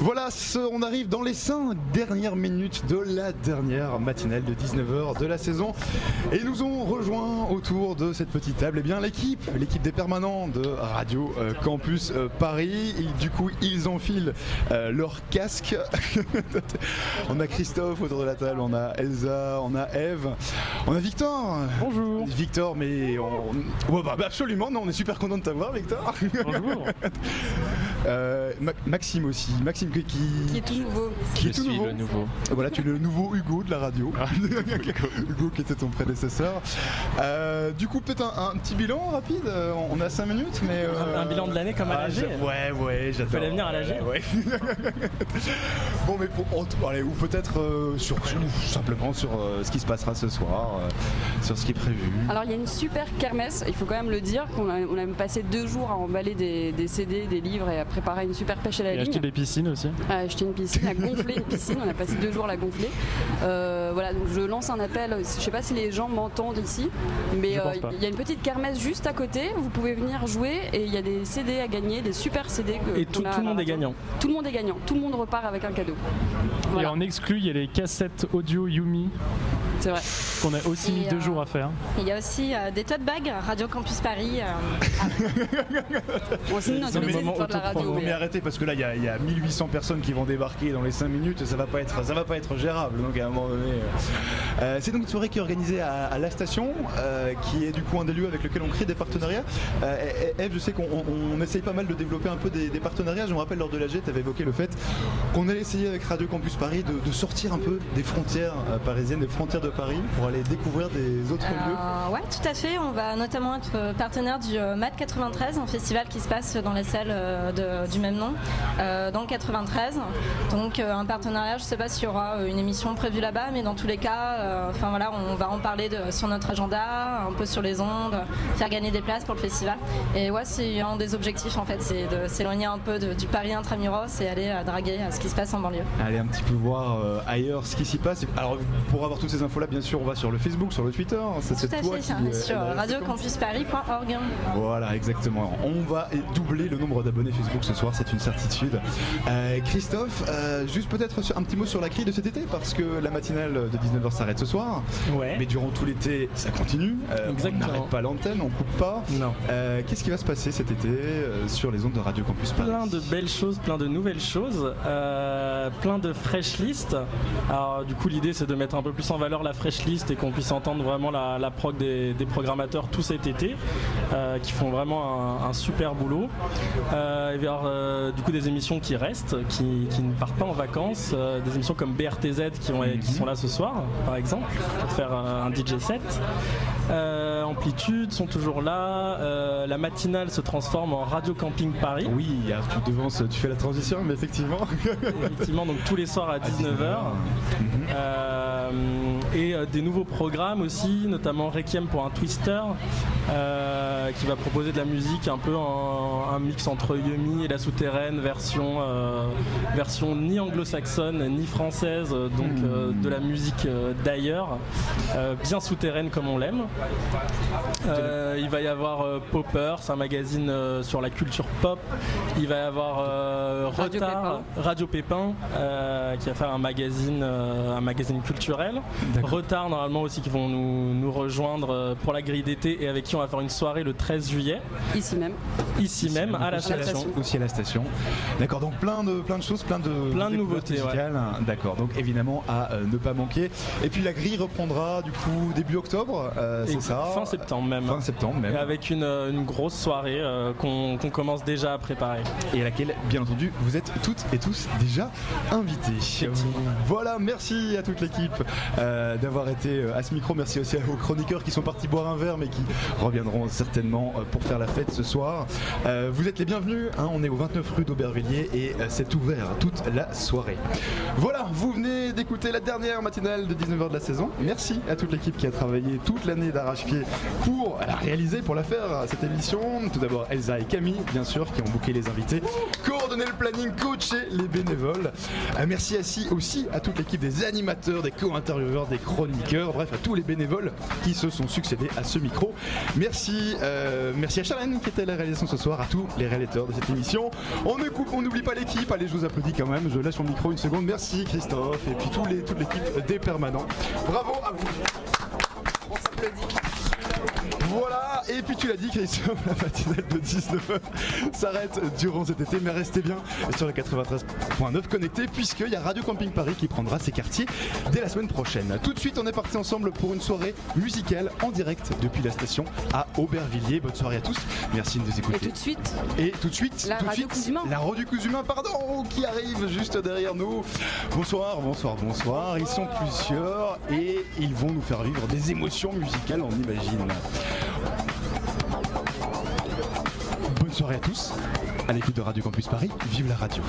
Voilà, ce- on arrive dans les 5 dernières minutes de la dernière matinale de 19h de la saison. Et nous ont rejoint autour de cette petite table eh bien l'équipe, l'équipe des permanents de Radio euh, Campus euh, Paris. Et du coup, ils enfilent euh, leur casque. on a Christophe autour de la table, on a Elsa, on a Eve, on a Victor. Bonjour. Victor, mais on... Ouais, bah, bah, absolument, non, on est super content de t'avoir, Victor. Bonjour. Maxime aussi, Maxime qui, est tout nouveau. qui est Je tout suis nouveau. le nouveau. Voilà, tu es le nouveau Hugo de la radio. Hugo qui était ton prédécesseur. Euh, du coup, peut-être un, un petit bilan rapide. euh, On a 5 minutes, mais. euh, Un- un bilan de l'année comme à ah, l'AG. j'a- Ouais, ouais, j'adore. Fallait venir à l'AG. Ouais, ouais. bon, mais pour, tout- allez, ou peut-être euh, sur, ou simplement sur euh, ce qui se passera ce soir, euh, sur ce qui est prévu. Alors il y a une super kermesse, il faut quand même le dire, qu'on a, on a passé deux jours à emballer des, des CD, des livres et à préparé une super pêche à la Et ligne. acheter des piscines aussi. a acheté une piscine, a gonflé une piscine. On a passé deux jours à la gonfler. Euh, voilà, donc je lance un appel. Je sais pas si les gens m'entendent ici, mais euh, il y a une petite kermesse juste à côté. Vous pouvez venir jouer et il y a des CD à gagner, des super CD. Que, Et tout, a tout à le monde est gagnant. Tout le monde est gagnant. Tout le monde repart avec un cadeau. Et en exclu, il y a les cassettes audio Yumi. C'est vrai. Qu'on a aussi mis deux euh, jours à faire. Il y a aussi euh, des tote bags Radio Campus Paris. euh, Non, mais, de la radio. Non, mais arrêtez parce que là il y, a- il y a 1800 personnes qui vont débarquer dans les 5 minutes, ça va pas être, ça va pas être gérable. Donc à un moment donné, euh, euh, c'est donc une soirée qui est organisée à, à la station, euh, qui est du coup un des lieux avec lequel on crée des partenariats. Euh, Eve, je sais qu'on on- on essaye pas mal de développer un peu des, des partenariats. Je me rappelle lors de l'AG, tu avais évoqué le fait qu'on allait essayer avec Radio Campus Paris de, de sortir un peu des frontières parisiennes, des frontières de Paris, pour aller découvrir des autres lieux. Ouais, tout à fait. On va notamment être partenaire du MAD 93, un festival qui se passe dans les salles euh, du même nom, euh, dans le 93. Donc euh, un partenariat, je sais pas s'il y aura une émission prévue là-bas, mais dans tous les cas, enfin voilà, on va en parler de- sur notre agenda, un peu sur les ondes, faire gagner des places pour le festival. Et ouais, c'est un des objectifs en fait, c'est de s'éloigner un peu de- du Paris intramuros et aller draguer à ce qui se passe en banlieue. Aller un petit peu voir ailleurs ce qui s'y passe. Alors pour avoir toutes ces infos là, bien sûr, on va sur le Facebook, sur le Twitter. Ça, C'est Tout à toi fait, qui hein, sur radiocampusparis.org. Voilà, exactement. On va doubler le nombre d'abonnés Facebook ce soir, c'est une certitude. Euh, Christophe, euh, juste peut-être un petit mot sur la grille de cet été, parce que la matinale de 19h s'arrête ce soir. Mais durant tout l'été, ça continue. Euh, Exactement. On n'arrête pas l'antenne, on coupe pas. Non. Qu'est-ce qui va se passer cet été sur les ondes de Radio Campus Paris Plein de belles choses, plein de nouvelles choses, plein de fresh list. Alors du coup l'idée c'est de mettre un peu plus en valeur la fresh list et qu'on puisse entendre vraiment la, la prog des, des programmateurs tout cet été, qui font vraiment un, un super boulot. Il avoir euh, du coup des émissions qui restent, qui, qui ne partent pas en vacances, euh, des émissions comme BRTZ qui, ont- qui sont là ce soir par exemple pour faire euh, un DJ set. Euh, Amplitude sont toujours là. La matinale se transforme en Radio Camping Paris. Oui, alors tu devances, tu fais la transition, mais effectivement. Effectivement, donc tous les soirs à 19h. Euh, et des nouveaux programmes aussi, notamment Requiem pour un Twister, qui va proposer de la musique un peu en un mix entre Yumi et la souterraine, version, euh, version ni anglo-saxonne ni française, euh, donc euh, de la musique euh, d'ailleurs, euh, bien souterraine comme on l'aime. Euh, il va y avoir euh, Popper, c'est un magazine euh, sur la culture pop. Il va y avoir euh, Radio Retard, Radio Pépin, euh, qui va faire un magazine, euh, un magazine culturel. Retard normalement aussi qui vont nous, nous rejoindre pour la grille d'été et avec qui on va faire une soirée le 13 juillet. Ici même. Ici même, à la station. Aussi à la station. D'accord, donc plein de, plein de choses, plein de, Plein de nouveautés. D'accord, donc évidemment à euh, ne pas manquer. Et puis la grille reprendra du coup début octobre, euh, c'est ça Fin septembre même. Fin septembre même. Et avec une, euh, une grosse soirée euh, qu'on commence déjà à préparer. Et à laquelle, bien entendu, vous êtes toutes et tous déjà invités. Voilà, merci à toute l'équipe d'avoir été à ce micro. Merci aussi aux chroniqueurs qui sont partis boire un verre, mais qui reviendront certainement pour faire la fête ce soir. Euh, vous êtes les bienvenus. hein, on est au 29 rue d'Aubervilliers et euh, c'est ouvert toute la soirée. Voilà, vous venez d'écouter la dernière matinale de 19h de la saison. Merci à toute l'équipe qui a travaillé toute l'année d'arrache-pied pour la réaliser, pour la faire, cette émission. Tout d'abord Elsa et Camille, bien sûr, qui ont booké les invités, coordonné le planning, coaché les bénévoles. Euh, merci aussi, à toute l'équipe des animateurs, des co-intervieweurs, des chroniqueurs, bref, à tous les bénévoles qui se sont succédés à ce micro. Merci, euh, merci à Charlène qui était la réalisation ce soir, à tous les réalisateurs de cette émission. On ne coupe, on n'oublie pas l'équipe. Allez, je vous applaudis quand même. Je lâche mon micro une seconde. Merci Christophe et puis tous les, toute l'équipe des permanents. Bravo à vous. Voilà, et puis tu l'as dit Christophe, la matinale de 19h s'arrête durant cet été, mais restez bien sur le 93.9 connecté puisqu'il y a Radio Camping Paris qui prendra ses quartiers dès la semaine prochaine. Tout de suite, on est parti ensemble pour une soirée musicale en direct depuis la station à Aubervilliers. Bonne soirée à tous, merci de nous écouter. Et tout de suite, Et tout de suite, La tout radio Cousumain. la radio Cousumain, pardon, qui arrive juste derrière nous. Bonsoir, bonsoir, bonsoir. Ils sont plusieurs et ils vont nous faire vivre des émotions musicales, on imagine. Bonne soirée à tous, à l'écoute de Radio Campus Paris. Vive la radio.